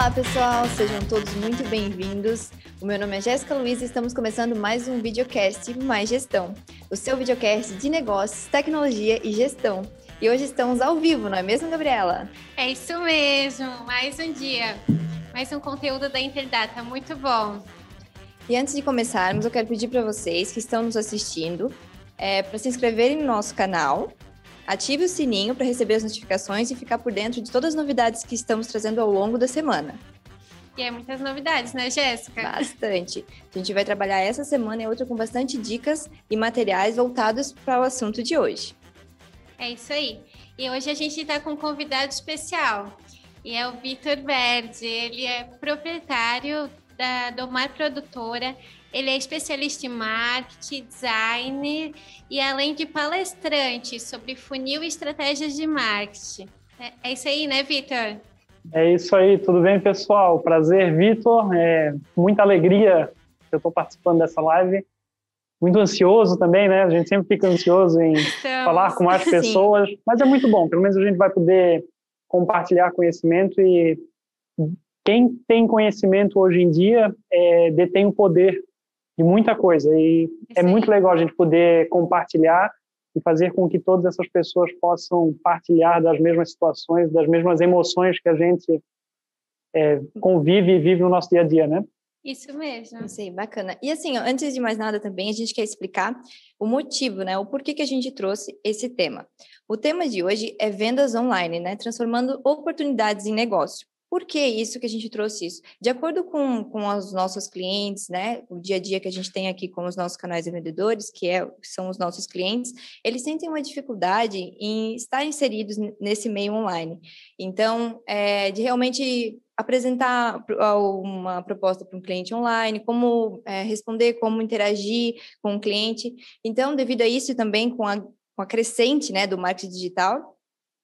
Olá, pessoal, sejam todos muito bem-vindos. O meu nome é Jéssica Luiz e estamos começando mais um videocast Mais Gestão, o seu videocast de negócios, tecnologia e gestão. E hoje estamos ao vivo, não é mesmo, Gabriela? É isso mesmo, mais um dia, mais um conteúdo da Interdata, muito bom. E antes de começarmos, eu quero pedir para vocês que estão nos assistindo é, para se inscreverem no nosso canal, ative o sininho para receber as notificações e ficar por dentro de todas as novidades que estamos trazendo ao longo da semana. E é muitas novidades, né, Jéssica? Bastante. A gente vai trabalhar essa semana e outra com bastante dicas e materiais voltados para o assunto de hoje. É isso aí. E hoje a gente está com um convidado especial. E é o Vitor Berdi. Ele é proprietário da Domar Produtora. Ele é especialista em marketing, design e além de palestrante sobre funil e estratégias de marketing. É, é isso aí, né, Vitor? É isso aí, tudo bem, pessoal? Prazer, Vitor. É muita alegria que eu estou participando dessa live. Muito ansioso também, né? A gente sempre fica ansioso em Estamos. falar com mais pessoas, Sim. mas é muito bom. Pelo menos a gente vai poder compartilhar conhecimento e quem tem conhecimento hoje em dia é, detém o poder de muita coisa e Isso é muito legal a gente poder compartilhar e fazer com que todas essas pessoas possam partilhar das mesmas situações, das mesmas emoções que a gente é, convive e vive no nosso dia a dia, né? Isso mesmo. Aí, bacana. E assim, antes de mais nada também, a gente quer explicar o motivo, né? O porquê que a gente trouxe esse tema. O tema de hoje é vendas online, né? Transformando oportunidades em negócio. Por que isso que a gente trouxe isso? De acordo com, com os nossos clientes, né, o dia a dia que a gente tem aqui com os nossos canais de vendedores, que, é, são os nossos clientes, eles sentem uma dificuldade em estar inseridos nesse meio online. Então, é, de realmente apresentar uma proposta para um cliente online, como é, responder, como interagir com o cliente. Então, devido a isso também com a, com a crescente né, do marketing digital,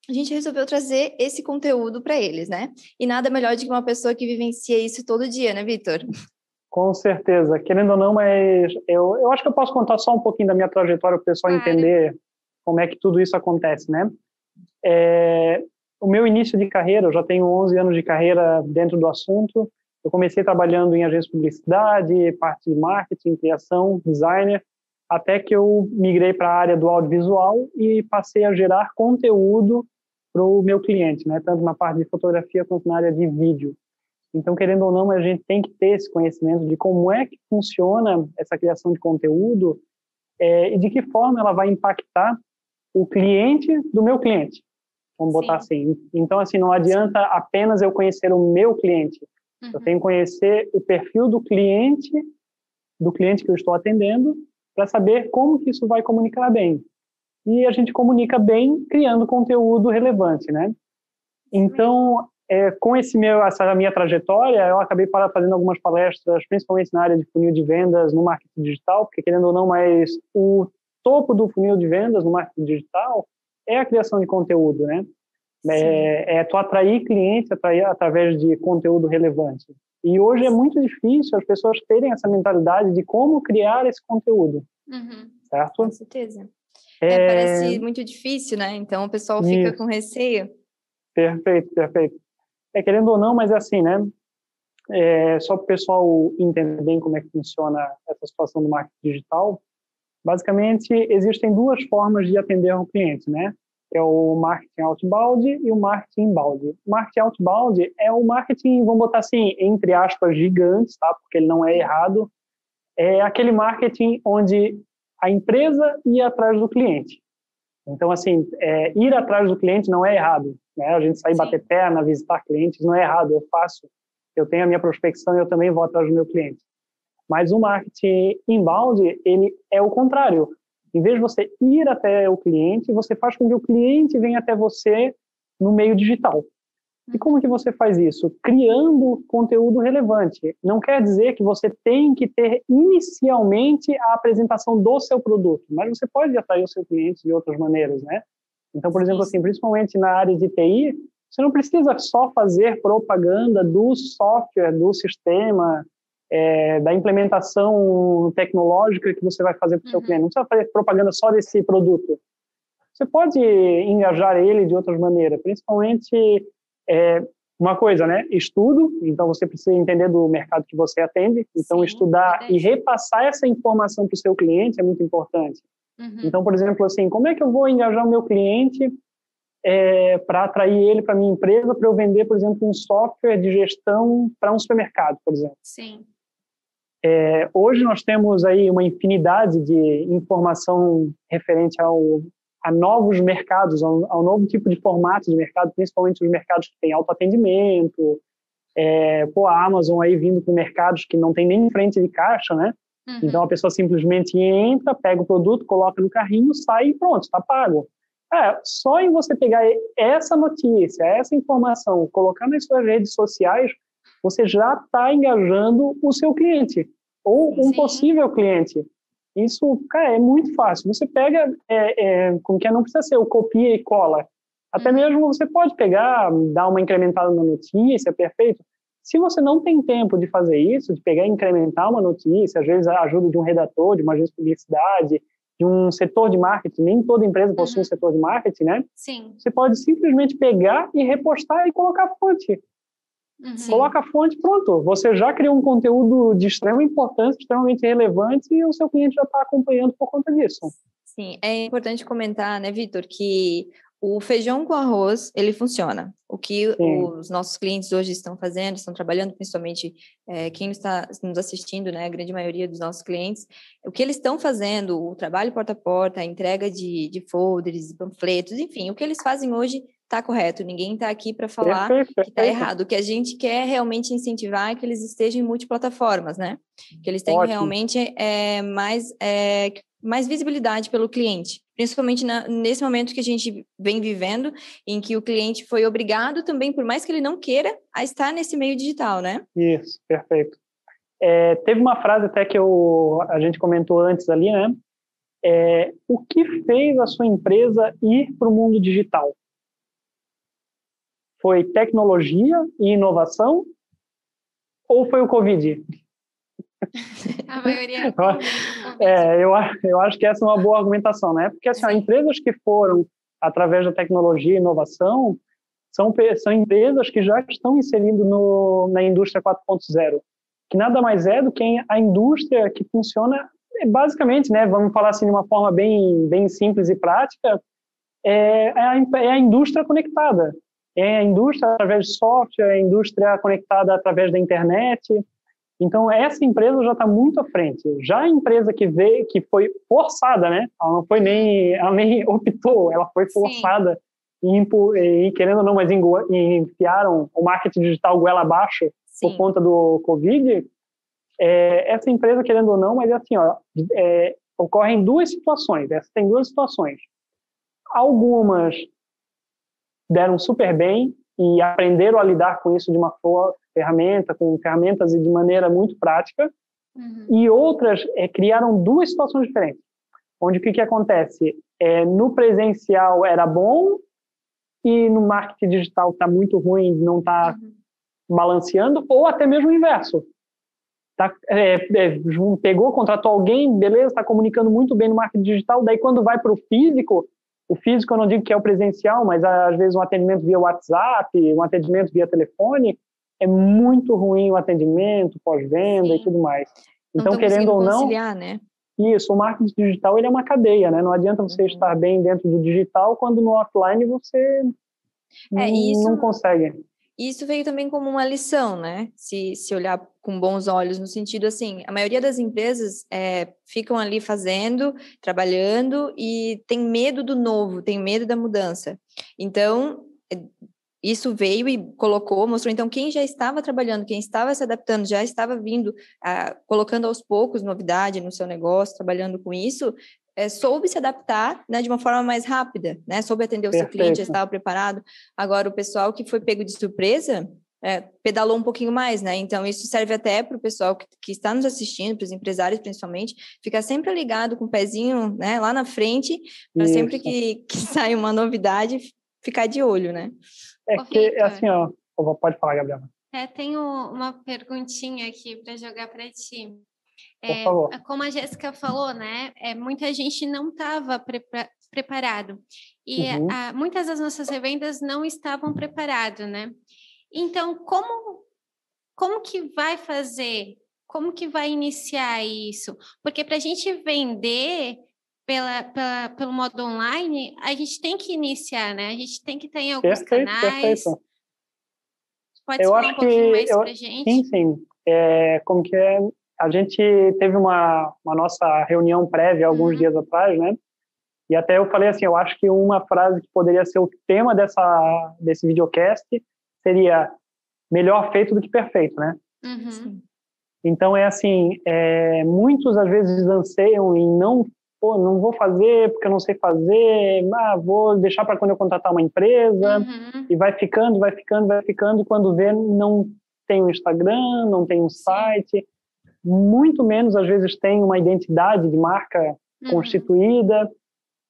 a gente resolveu trazer esse conteúdo para eles, né? E nada melhor do que uma pessoa que vivencia isso todo dia, né, Vitor? Com certeza. Querendo ou não, mas eu, eu acho que eu posso contar só um pouquinho da minha trajetória para o pessoal claro. entender como é que tudo isso acontece, né? É, o meu início de carreira, eu já tenho 11 anos de carreira dentro do assunto. Eu comecei trabalhando em agência de publicidade, parte de marketing, criação, designer, até que eu migrei para a área do audiovisual e passei a gerar conteúdo para o meu cliente, né? Tanto na parte de fotografia quanto na área de vídeo. Então, querendo ou não, a gente tem que ter esse conhecimento de como é que funciona essa criação de conteúdo é, e de que forma ela vai impactar o cliente do meu cliente. Vamos Sim. botar assim. Então, assim, não adianta apenas eu conhecer o meu cliente. Uhum. Eu tenho que conhecer o perfil do cliente, do cliente que eu estou atendendo, para saber como que isso vai comunicar bem e a gente comunica bem criando conteúdo relevante, né? Então, é, com esse meu, essa minha trajetória, eu acabei para fazendo algumas palestras, principalmente na área de funil de vendas no marketing digital, porque querendo ou não, mas o topo do funil de vendas no marketing digital é a criação de conteúdo, né? É, é, tu atrair clientes atrair através de conteúdo relevante. E hoje é muito difícil as pessoas terem essa mentalidade de como criar esse conteúdo, uhum. certo? Com certeza. É, é, parece muito difícil, né? Então o pessoal fica Isso. com receio. Perfeito, perfeito. É querendo ou não, mas é assim, né? É, só para o pessoal entender bem como é que funciona essa situação do marketing digital, basicamente existem duas formas de atender o cliente, né? Que é o marketing outbound e o marketing inbound. O marketing outbound é o marketing, vamos botar assim, entre aspas, gigantes, tá? Porque ele não é errado. É aquele marketing onde a empresa ir atrás do cliente. Então, assim, é, ir atrás do cliente não é errado. Né? A gente sair Sim. bater perna, visitar clientes, não é errado. Eu faço, eu tenho a minha prospecção e eu também vou atrás do meu cliente. Mas o marketing inbound, ele é o contrário. Em vez de você ir até o cliente, você faz com que o cliente venha até você no meio digital. E como que você faz isso? Criando conteúdo relevante. Não quer dizer que você tem que ter inicialmente a apresentação do seu produto, mas você pode atrair o seu cliente de outras maneiras, né? Então, por exemplo, assim, principalmente na área de TI, você não precisa só fazer propaganda do software, do sistema, é, da implementação tecnológica que você vai fazer para o seu uhum. cliente. Não precisa fazer propaganda só desse produto. Você pode engajar ele de outras maneiras, principalmente é, uma coisa, né? Estudo, então você precisa entender do mercado que você atende, então Sim, estudar e repassar essa informação para o seu cliente é muito importante. Uhum. Então, por exemplo, assim, como é que eu vou engajar o meu cliente é, para atrair ele para minha empresa para eu vender, por exemplo, um software de gestão para um supermercado, por exemplo? Sim. É, hoje nós temos aí uma infinidade de informação referente ao, a novos mercados, ao, ao novo tipo de formato de mercado, principalmente os mercados que têm autoatendimento, é, pô, a Amazon aí vindo com mercados que não tem nem frente de caixa, né? Uhum. Então a pessoa simplesmente entra, pega o produto, coloca no carrinho, sai e pronto, está pago. É, só em você pegar essa notícia, essa informação, colocar nas suas redes sociais, você já está engajando o seu cliente ou um Sim. possível cliente. Isso, cara, é muito fácil. Você pega, é, é, como que é, não precisa ser o copia e cola. Até uhum. mesmo você pode pegar, dar uma incrementada na notícia, perfeito. Se você não tem tempo de fazer isso, de pegar e incrementar uma notícia, às vezes a ajuda de um redator, de uma agência de publicidade, de um setor de marketing, nem toda empresa possui uhum. um setor de marketing, né? Sim. Você pode simplesmente pegar e repostar e colocar fonte. Uhum. Coloca a fonte, pronto. Você já criou um conteúdo de extrema importância, extremamente relevante e o seu cliente já está acompanhando por conta disso. Sim, é importante comentar, né, Vitor, que o feijão com arroz, ele funciona. O que Sim. os nossos clientes hoje estão fazendo, estão trabalhando, principalmente é, quem está nos assistindo, né, a grande maioria dos nossos clientes, o que eles estão fazendo, o trabalho porta a porta, a entrega de, de folders, panfletos, enfim, o que eles fazem hoje está correto, ninguém está aqui para falar perfeito, que está errado. O que a gente quer realmente incentivar é que eles estejam em multiplataformas, né? Que eles tenham Ótimo. realmente é, mais, é, mais visibilidade pelo cliente, principalmente na, nesse momento que a gente vem vivendo, em que o cliente foi obrigado também, por mais que ele não queira, a estar nesse meio digital, né? Isso, perfeito. É, teve uma frase até que eu, a gente comentou antes ali, né? É, o que fez a sua empresa ir para o mundo digital? Foi tecnologia e inovação ou foi o Covid? A maioria é, é eu, eu acho que essa é uma boa argumentação, né? Porque assim, empresas que foram através da tecnologia e inovação são, são empresas que já estão inserindo no, na indústria 4.0, que nada mais é do que a indústria que funciona é, basicamente, né? Vamos falar assim de uma forma bem, bem simples e prática, é, é a, é a indústria conectada é a indústria através de software, é a indústria conectada através da internet. Então, essa empresa já está muito à frente. Já a empresa que veio, que foi forçada, né? Ela não foi nem, ela nem optou, ela foi forçada e, e, querendo ou não, mas enfiaram o marketing digital goela abaixo Sim. por conta do Covid. É, essa empresa, querendo ou não, mas assim, ó, é, ocorrem duas situações. Essa tem duas situações. Algumas deram super bem e aprenderam a lidar com isso de uma ferramenta, com ferramentas e de maneira muito prática. Uhum. E outras é, criaram duas situações diferentes, onde o que, que acontece? É, no presencial era bom e no marketing digital está muito ruim, não está uhum. balanceando, ou até mesmo o inverso. Tá, é, é, pegou, contratou alguém, beleza, está comunicando muito bem no marketing digital, daí quando vai para o físico, o físico eu não digo que é o presencial, mas às vezes um atendimento via WhatsApp, um atendimento via telefone, é muito ruim o atendimento, pós-venda e tudo mais. Então, querendo ou não, né? isso, o marketing digital ele é uma cadeia, né? Não adianta você uhum. estar bem dentro do digital quando no offline você é, isso, não consegue. Isso veio também como uma lição, né? Se, se olhar com bons olhos, no sentido assim, a maioria das empresas é, ficam ali fazendo, trabalhando e tem medo do novo, tem medo da mudança. Então, é, isso veio e colocou, mostrou então quem já estava trabalhando, quem estava se adaptando, já estava vindo, ah, colocando aos poucos novidade no seu negócio, trabalhando com isso, é, soube se adaptar né, de uma forma mais rápida, né? Soube atender o Perfeito. seu cliente, já estava preparado. Agora, o pessoal que foi pego de surpresa é, pedalou um pouquinho mais, né? Então, isso serve até para o pessoal que, que, está nos assistindo, para os empresários principalmente, ficar sempre ligado com o pezinho né, lá na frente, para sempre que, que sai uma novidade, ficar de olho, né? É que, é assim, ó, pode falar, Gabriela. É, tenho uma perguntinha aqui para jogar para ti. É, como a Jéssica falou, né? É, muita gente não estava preparado. E uhum. a, muitas das nossas revendas não estavam preparadas, né? Então, como, como que vai fazer? Como que vai iniciar isso? Porque para a gente vender pela, pela, pelo modo online, a gente tem que iniciar, né? A gente tem que ter em alguns perfeito, canais. Perfeito. Pode eu acho um pouquinho que mais para gente? Sim, sim. É, como que é? A gente teve uma, uma nossa reunião prévia alguns uhum. dias atrás, né? E até eu falei assim, eu acho que uma frase que poderia ser o tema dessa desse videocast seria melhor feito do que perfeito, né? Uhum. Então é assim, é, muitos às vezes anseiam em não, pô, não vou fazer porque eu não sei fazer, ah, vou deixar para quando eu contratar uma empresa uhum. e vai ficando, vai ficando, vai ficando e quando vê não tem um Instagram, não tem um site, muito menos às vezes tem uma identidade de marca uhum. constituída.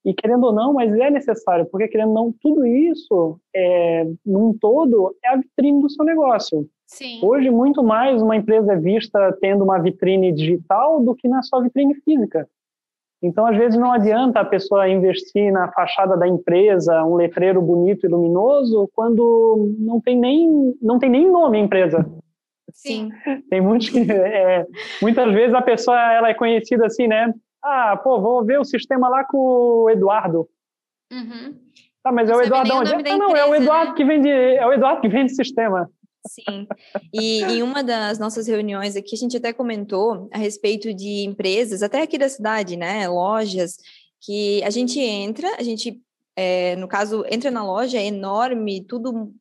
E querendo ou não, mas é necessário, porque querendo ou não, tudo isso, é, num todo, é a vitrine do seu negócio. Sim. Hoje, muito mais uma empresa é vista tendo uma vitrine digital do que na sua vitrine física. Então, às vezes, não adianta a pessoa investir na fachada da empresa, um letreiro bonito e luminoso, quando não tem nem, não tem nem nome a empresa. Sim. Tem muitos que, é, muitas vezes a pessoa ela é conhecida assim, né? Ah, pô, vou ver o sistema lá com o Eduardo. Uhum. Tá, mas é não é o Eduardo onde? Ah, não, é o Eduardo né? que vende, é o Eduardo que vende sistema. Sim. E em uma das nossas reuniões aqui, a gente até comentou a respeito de empresas, até aqui da cidade, né? Lojas, que a gente entra, a gente, é, no caso, entra na loja, é enorme, tudo,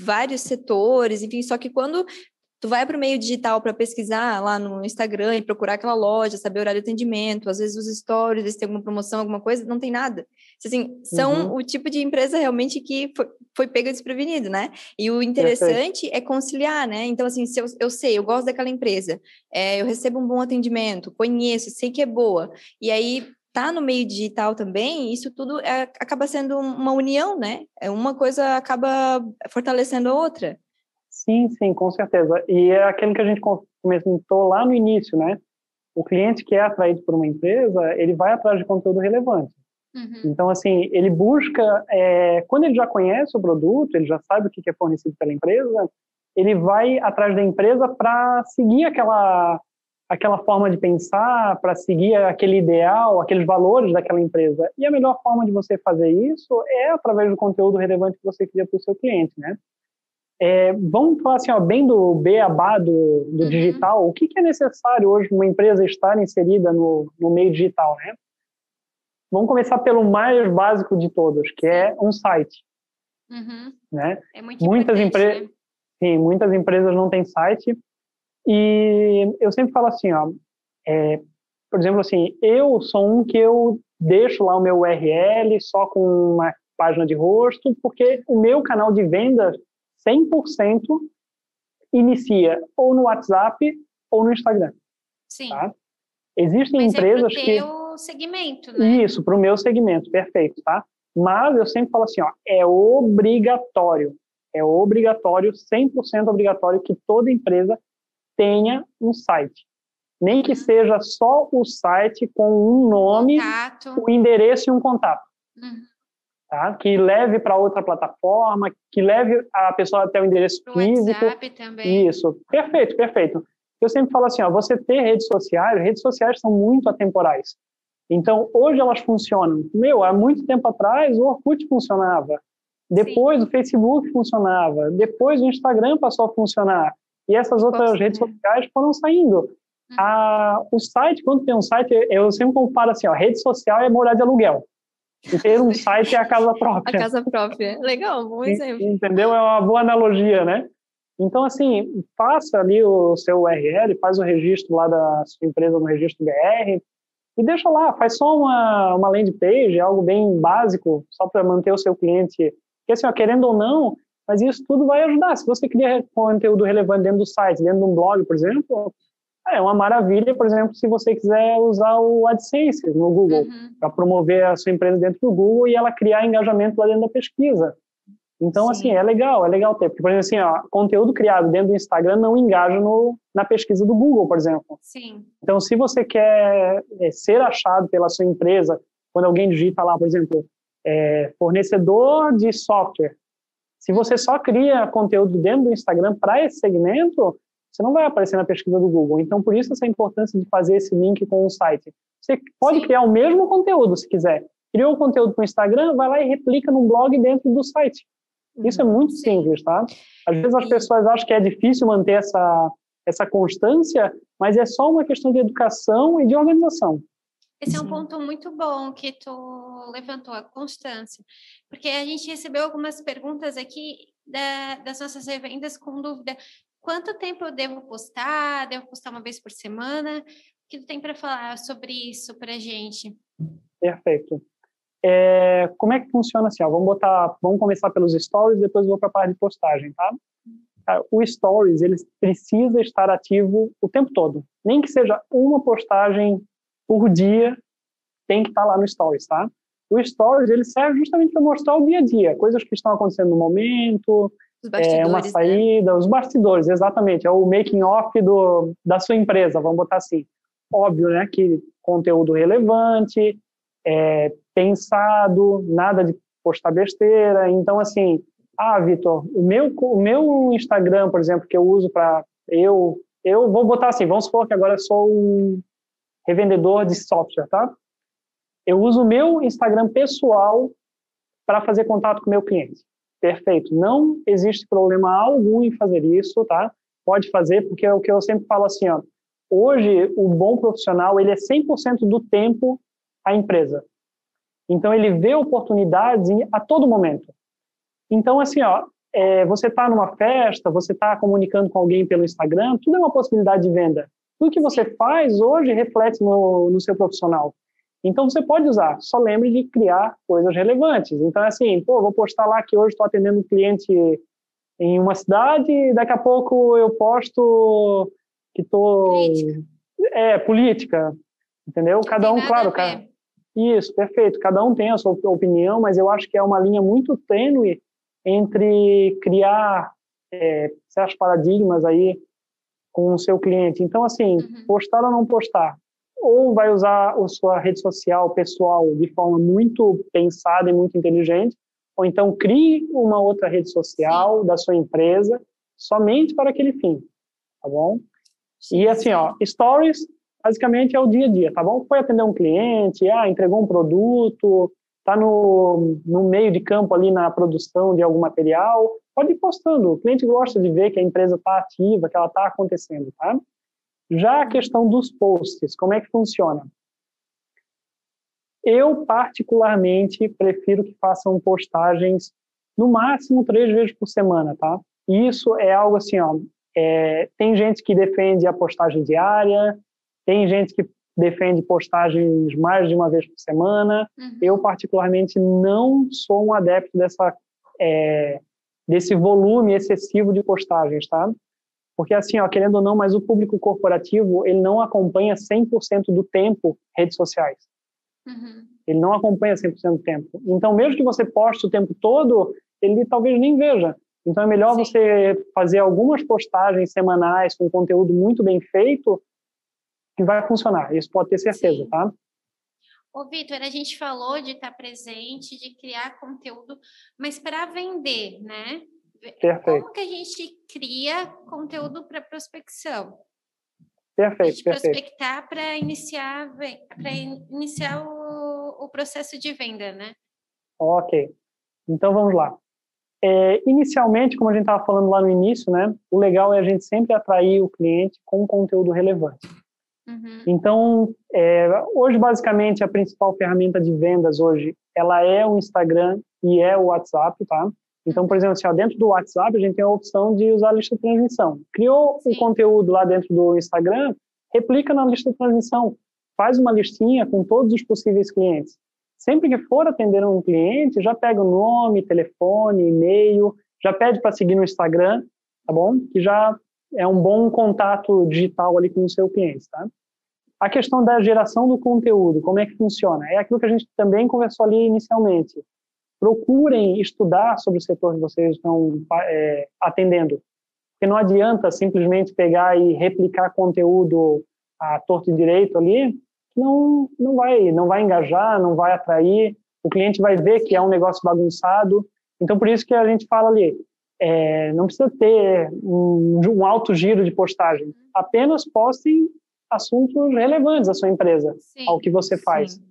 vários setores, enfim, só que quando tu vai para o meio digital para pesquisar lá no Instagram e procurar aquela loja, saber o horário de atendimento, às vezes os stories, se tem alguma promoção, alguma coisa, não tem nada. Assim, são uhum. o tipo de empresa realmente que foi, foi pega desprevenido, né? E o interessante Perfeito. é conciliar, né? Então, assim, se eu, eu sei, eu gosto daquela empresa, é, eu recebo um bom atendimento, conheço, sei que é boa, e aí tá no meio digital também, isso tudo é, acaba sendo uma união, né? É uma coisa acaba fortalecendo a outra. Sim, sim, com certeza. E é aquilo que a gente comentou lá no início, né? O cliente que é atraído por uma empresa, ele vai atrás de conteúdo relevante. Uhum. Então, assim, ele busca, é, quando ele já conhece o produto, ele já sabe o que é fornecido pela empresa, ele vai atrás da empresa para seguir aquela, aquela forma de pensar, para seguir aquele ideal, aqueles valores daquela empresa. E a melhor forma de você fazer isso é através do conteúdo relevante que você cria para o seu cliente, né? É, vamos falar assim, ó, bem do beabá do, do uhum. digital, o que, que, é necessário hoje uma empresa estar inserida no, no meio digital, né? Vamos começar pelo mais básico de todos, que é um site. Uhum. Né? É muito muitas empresas, né? sim, muitas empresas não têm site e eu sempre falo assim, ó, é, por exemplo, assim, eu sou um que eu deixo lá o meu URL só com uma página de rosto, porque o meu canal de venda 100% inicia ou no WhatsApp ou no Instagram. Sim. Tá? Existem Mas empresas é que segmento, né? Isso, para o meu segmento, perfeito, tá? Mas eu sempre falo assim, ó, é obrigatório, é obrigatório, 100% obrigatório que toda empresa tenha um site. Nem que uhum. seja só o site com um nome, contato. um endereço e um contato. Uhum. Tá? Que leve para outra plataforma, que leve a pessoa até o endereço Pro físico. WhatsApp também. Isso, perfeito, perfeito. Eu sempre falo assim, ó, você ter redes sociais, redes sociais são muito atemporais. Então, hoje elas funcionam. Meu, há muito tempo atrás o Orkut funcionava. Depois Sim. o Facebook funcionava. Depois o Instagram passou a funcionar. E essas outras Poxa, redes sociais foram saindo. Uhum. A, o site, quando tem um site, eu sempre comparo assim, ó, rede social é morar de aluguel. Ter um site é a casa própria. A casa própria. Legal, bom exemplo. Entendeu? É uma boa analogia, né? Então, assim, faça ali o seu URL, faz o registro lá da sua empresa no registro BR, e deixa lá, faz só uma, uma landing page, algo bem básico, só para manter o seu cliente, porque assim, ó, querendo ou não, mas isso tudo vai ajudar. Se você cria conteúdo relevante dentro do site, dentro de um blog, por exemplo, é uma maravilha, por exemplo, se você quiser usar o AdSense no Google, uhum. para promover a sua empresa dentro do Google e ela criar engajamento lá dentro da pesquisa. Então, Sim. assim, é legal, é legal ter. Porque, por exemplo, assim, ó, conteúdo criado dentro do Instagram não engaja no, na pesquisa do Google, por exemplo. Sim. Então, se você quer é, ser achado pela sua empresa, quando alguém digita lá, por exemplo, é, fornecedor de software, Se você só cria conteúdo dentro do Instagram para esse segmento, você não vai aparecer na pesquisa do Google. Então, por isso essa importância de fazer esse link com o site. Você pode Sim. criar o mesmo conteúdo se quiser. Criou o conteúdo para o Instagram, vai lá e replica no blog dentro do site. Isso é uhum. muito Sim. simples, tá? Às vezes as pessoas acham que é difícil manter essa, essa constância, mas é só uma questão de educação e de organização. Esse é um ponto muito bom que tu levantou, a constância. Porque a gente recebeu algumas perguntas aqui da, das nossas revendas com dúvida. Quanto tempo eu devo postar? Devo postar uma vez por semana? O que tu tem para falar sobre isso para a gente? Perfeito. É, como é que funciona assim? Ó, vamos botar, vamos começar pelos stories, depois vou para a parte de postagem, tá? tá? O stories ele precisa estar ativo o tempo todo, nem que seja uma postagem por dia, tem que estar lá no stories, tá? O stories ele serve justamente para mostrar o dia a dia, coisas que estão acontecendo no momento, é uma né? saída, né? os bastidores, exatamente, é o making off do da sua empresa, vamos botar assim. Óbvio, né, que conteúdo relevante, é, pensado, nada de postar besteira. Então, assim, ah, Vitor, o meu, o meu Instagram, por exemplo, que eu uso para eu, eu vou botar assim, vamos supor que agora eu sou um revendedor de software, tá? Eu uso o meu Instagram pessoal para fazer contato com o meu cliente. Perfeito. Não existe problema algum em fazer isso, tá? Pode fazer, porque é o que eu sempre falo assim, ó. Hoje, o bom profissional, ele é 100% do tempo a empresa. Então, ele vê oportunidades a todo momento. Então, assim, ó, é, você está numa festa, você está comunicando com alguém pelo Instagram, tudo é uma possibilidade de venda. Tudo que você faz hoje reflete no, no seu profissional. Então, você pode usar, só lembre de criar coisas relevantes. Então, é assim, pô, vou postar lá que hoje estou atendendo um cliente em uma cidade, daqui a pouco eu posto que estou... Política. É, política, entendeu? Cada um, claro, cara, isso, perfeito. Cada um tem a sua opinião, mas eu acho que é uma linha muito tênue entre criar é, certos paradigmas aí com o seu cliente. Então, assim, uhum. postar ou não postar? Ou vai usar a sua rede social pessoal de forma muito pensada e muito inteligente, ou então crie uma outra rede social da sua empresa somente para aquele fim, tá bom? E assim, ó, stories basicamente é o dia a dia, tá bom? Foi atender um cliente, ah, entregou um produto, está no, no meio de campo ali na produção de algum material, pode ir postando. O cliente gosta de ver que a empresa está ativa, que ela está acontecendo, tá? Já a questão dos posts, como é que funciona? Eu, particularmente, prefiro que façam postagens no máximo três vezes por semana, tá? Isso é algo assim, ó, é, tem gente que defende a postagem diária, tem gente que defende postagens mais de uma vez por semana. Uhum. Eu, particularmente, não sou um adepto dessa, é, desse volume excessivo de postagens, tá? Porque, assim, ó, querendo ou não, mas o público corporativo, ele não acompanha 100% do tempo redes sociais. Uhum. Ele não acompanha 100% do tempo. Então, mesmo que você poste o tempo todo, ele talvez nem veja. Então, é melhor Sim. você fazer algumas postagens semanais com conteúdo muito bem feito que vai funcionar. Isso pode ter certeza, Sim. tá? Ô, Vitor, a gente falou de estar presente, de criar conteúdo, mas para vender, né? Perfeito. Como que a gente cria conteúdo para prospecção? Perfeito, perfeito. Prospectar para iniciar, para iniciar o, o, processo de venda, né? Ok. Então vamos lá. É, inicialmente, como a gente estava falando lá no início, né? O legal é a gente sempre atrair o cliente com conteúdo relevante. Uhum. Então, é, hoje basicamente a principal ferramenta de vendas hoje, ela é o Instagram e é o WhatsApp, tá? Então, por exemplo, assim, dentro do WhatsApp a gente tem a opção de usar a lista de transmissão. Criou o um conteúdo lá dentro do Instagram, replica na lista de transmissão, faz uma listinha com todos os possíveis clientes. Sempre que for atender um cliente, já pega o nome, telefone, e-mail, já pede para seguir no Instagram, tá bom? Que já é um bom contato digital ali com o seu cliente, tá? A questão da geração do conteúdo, como é que funciona? É aquilo que a gente também conversou ali inicialmente. Procurem estudar sobre o setor que vocês estão é, atendendo, porque não adianta simplesmente pegar e replicar conteúdo a torto e direito ali, não não vai não vai engajar, não vai atrair. O cliente vai ver que é um negócio bagunçado Então, por isso que a gente fala ali, é, não precisa ter um, um, alto giro de postagem, apenas postem assuntos relevantes à sua empresa, sim, ao que você faz. Sim.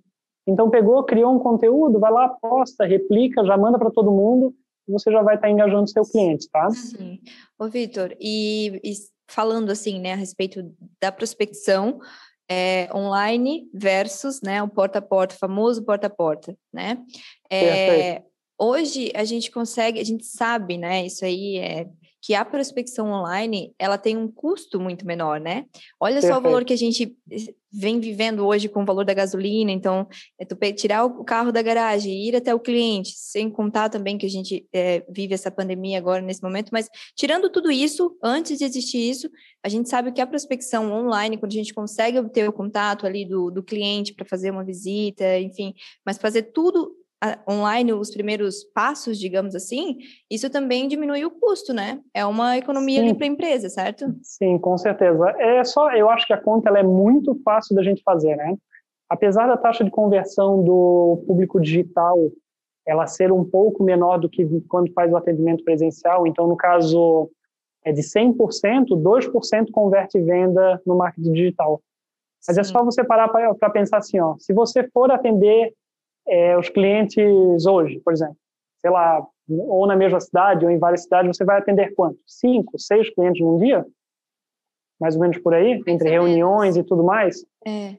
Então, pegou, criou um conteúdo, vai lá, posta, replica, já manda para todo mundo, e você já vai estar tá engajando seu cliente, tá? Sim. Ô, Vitor, e, e falando assim, né, a respeito da prospecção, é, online versus né, o porta a porta, famoso porta a porta, né? É, hoje a gente consegue, a gente sabe, né? Isso aí é que a prospecção online ela tem um custo muito menor, né? Olha Perfeito. só o valor que a gente vem vivendo hoje com o valor da gasolina, então é tu tirar o carro da garagem, ir até o cliente, sem contar também que a gente é, vive essa pandemia agora nesse momento, mas tirando tudo isso, antes de existir isso, a gente sabe que a prospecção online, quando a gente consegue obter o contato ali do, do cliente para fazer uma visita, enfim, mas fazer tudo online os primeiros passos, digamos assim, isso também diminui o custo, né? É uma economia Sim. ali para a empresa, certo? Sim, com certeza. É só, eu acho que a conta ela é muito fácil da gente fazer, né? Apesar da taxa de conversão do público digital ela ser um pouco menor do que quando faz o atendimento presencial, então no caso é de 100%, 2% converte venda no marketing digital. Mas Sim. é só você parar para pensar assim, ó, se você for atender é, os clientes hoje, por exemplo, sei lá, ou na mesma cidade ou em várias cidades, você vai atender quanto? Cinco, seis clientes num dia? Mais ou menos por aí, entre reuniões e tudo mais? É.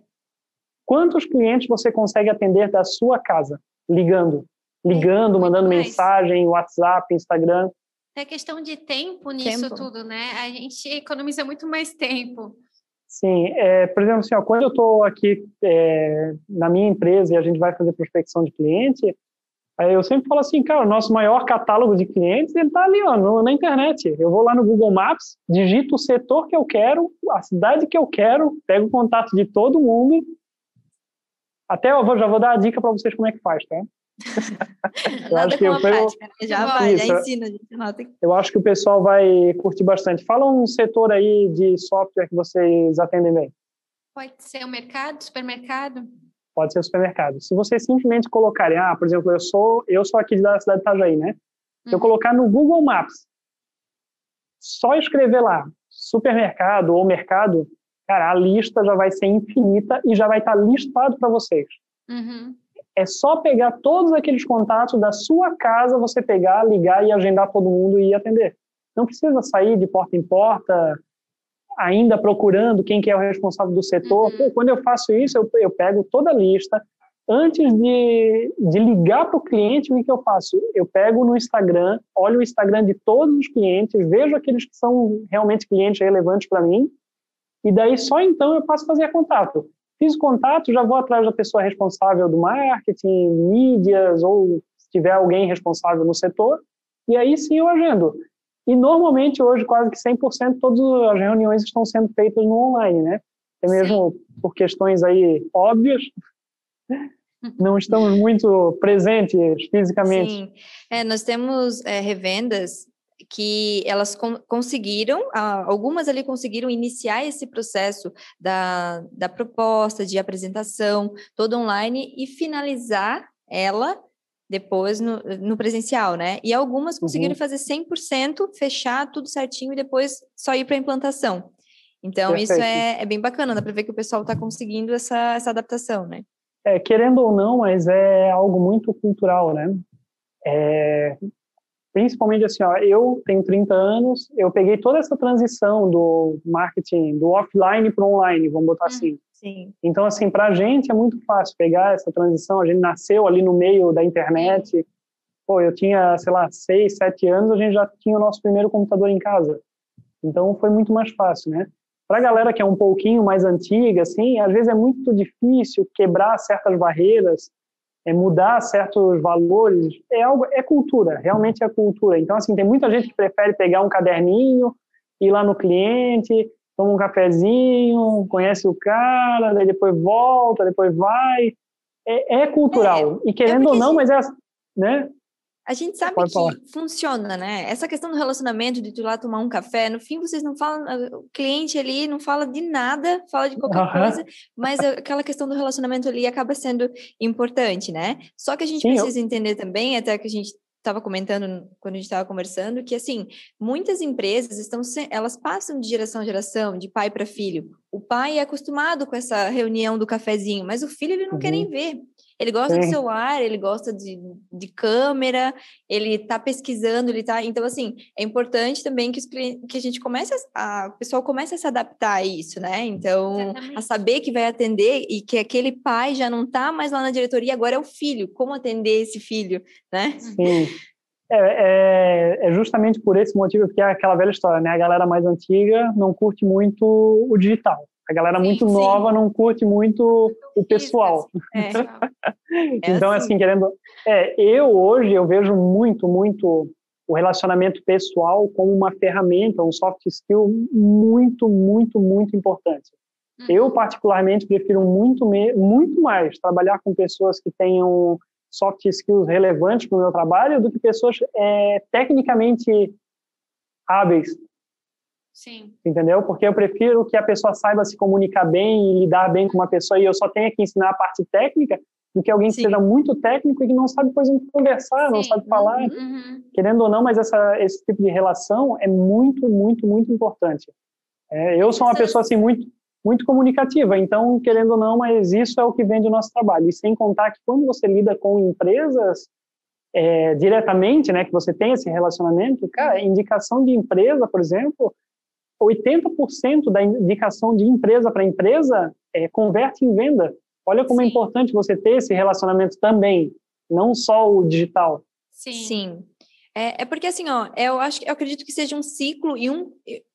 Quantos clientes você consegue atender da sua casa, ligando? Ligando, é, mandando mais. mensagem, WhatsApp, Instagram. É questão de tempo nisso tempo. tudo, né? A gente economiza muito mais tempo. Sim, é, por exemplo, assim, ó, quando eu estou aqui é, na minha empresa e a gente vai fazer prospecção de cliente, eu sempre falo assim, cara, o nosso maior catálogo de clientes ele está ali ó, no, na internet. Eu vou lá no Google Maps, digito o setor que eu quero, a cidade que eu quero, pego o contato de todo mundo. Até eu vou, já vou dar a dica para vocês como é que faz, tá? eu acho que eu, prática, né? já vai, isso, já ensina, gente. Eu acho que o pessoal vai curtir bastante. Fala um setor aí de software que vocês atendem bem. Pode ser o mercado, supermercado? Pode ser o supermercado. Se vocês simplesmente colocarem, ah, por exemplo, eu sou eu sou aqui da cidade de Itajaí, né? Se eu uhum. colocar no Google Maps, só escrever lá supermercado ou mercado, cara, a lista já vai ser infinita e já vai estar listado para vocês. Uhum. É só pegar todos aqueles contatos da sua casa, você pegar, ligar e agendar todo mundo e atender. Não precisa sair de porta em porta, ainda procurando quem que é o responsável do setor. Uhum. Pô, quando eu faço isso, eu, eu pego toda a lista. Antes de, de ligar para o cliente, o que, que eu faço? Eu pego no Instagram, olho o Instagram de todos os clientes, vejo aqueles que são realmente clientes relevantes para mim, e daí só então eu passo a fazer contato. Fiz o contato, já vou atrás da pessoa responsável do marketing, mídias, ou se tiver alguém responsável no setor, e aí sim eu agendo. E normalmente hoje quase que 100% todas as reuniões estão sendo feitas no online, né? É mesmo sim. por questões aí óbvias, não estamos muito presentes fisicamente. Sim, é, nós temos é, revendas que elas conseguiram, algumas ali conseguiram iniciar esse processo da, da proposta, de apresentação, todo online, e finalizar ela depois no, no presencial, né? E algumas conseguiram uhum. fazer 100%, fechar tudo certinho e depois só ir para a implantação. Então, Perfeito. isso é, é, bem bacana, dá para ver que o pessoal está conseguindo essa, essa adaptação, né? É, querendo ou não, mas é algo muito cultural, né? É, principalmente assim, ó, eu tenho 30 anos, eu peguei toda essa transição do marketing do offline para online, vamos botar hum, assim. Sim. Então, assim, para a gente é muito fácil pegar essa transição. A gente nasceu ali no meio da internet. Pô, eu tinha, sei lá, seis, sete anos, a gente já tinha o nosso primeiro computador em casa. Então, foi muito mais fácil, né? Para a galera que é um pouquinho mais antiga, assim, às vezes é muito difícil quebrar certas barreiras é mudar certos valores, é algo, é cultura, realmente é cultura. Então, assim, tem muita gente que prefere pegar um caderninho, ir lá no cliente, toma um cafezinho, conhece o cara, daí depois volta, depois vai. É, é cultural. É, e querendo é ou não, mas é, né? A gente sabe Pode que falar. funciona, né? Essa questão do relacionamento, de tu lá tomar um café, no fim vocês não falam, ah, o cliente ali não fala de nada, fala de qualquer uhum. coisa, mas aquela questão do relacionamento ali acaba sendo importante, né? Só que a gente Sim, precisa eu... entender também, até que a gente estava comentando quando a gente estava conversando que assim muitas empresas estão elas passam de geração em geração de pai para filho o pai é acostumado com essa reunião do cafezinho mas o filho ele não uhum. quer nem ver ele gosta Sim. de celular, ele gosta de, de câmera, ele está pesquisando, ele tá. Então, assim, é importante também que, os que a gente comece a, a, o pessoal comece a se adaptar a isso, né? Então, Exatamente. a saber que vai atender e que aquele pai já não está mais lá na diretoria, agora é o filho. Como atender esse filho, né? Sim. É, é, é, justamente por esse motivo que é aquela velha história, né? A galera mais antiga não curte muito o digital. A galera sim, muito sim. nova não curte muito o pessoal. É. é então, assim. assim, querendo. É, eu hoje eu vejo muito, muito o relacionamento pessoal como uma ferramenta, um soft skill muito, muito, muito importante. Uhum. Eu, particularmente, prefiro muito, muito mais trabalhar com pessoas que tenham soft skills relevantes para o meu trabalho do que pessoas é, tecnicamente hábeis Sim. Entendeu? Porque eu prefiro que a pessoa saiba se comunicar bem e lidar bem com uma pessoa e eu só tenha que ensinar a parte técnica do que alguém Sim. que seja muito técnico e que não sabe, por exemplo, conversar, Sim. não sabe falar. Uhum, uhum. Querendo ou não, mas essa, esse tipo de relação é muito, muito, muito importante. É, eu sou uma pessoa assim muito muito comunicativa, então, querendo ou não, mas isso é o que vem do nosso trabalho. E sem contar que quando você lida com empresas é, diretamente, né, que você tem esse relacionamento, cara, indicação de empresa, por exemplo, 80% da indicação de empresa para empresa é, converte em venda. Olha como é Sim. é importante você ter esse relacionamento também, não só o digital. Sim. Sim. É, é porque assim, ó, eu acho eu acredito que seja um ciclo e um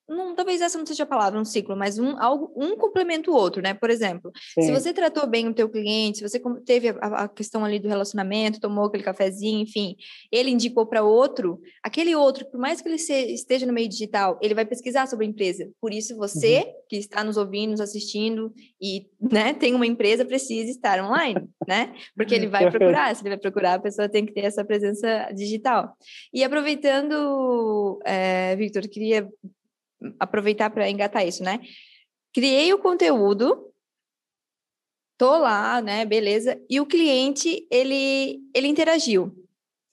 não, talvez essa não seja a palavra, um ciclo, mas um, algo, um complementa o outro, né? Por exemplo, Sim. se você tratou bem o teu cliente, se você teve a, a, questão ali do relacionamento, tomou aquele cafezinho, enfim, ele indicou para outro, aquele outro, por mais que ele se, esteja no meio digital, ele vai pesquisar sobre a empresa. Por isso, você uhum. que está nos ouvindo, nos assistindo e né, tem uma empresa, precisa estar online, né? Porque ele vai procurar, se ele vai procurar, a pessoa tem que ter essa presença digital. E aproveitando, é, Victor, queria aproveitar para engatar isso, né? Criei o conteúdo, tô lá, né? Beleza. E o cliente, ele, ele interagiu.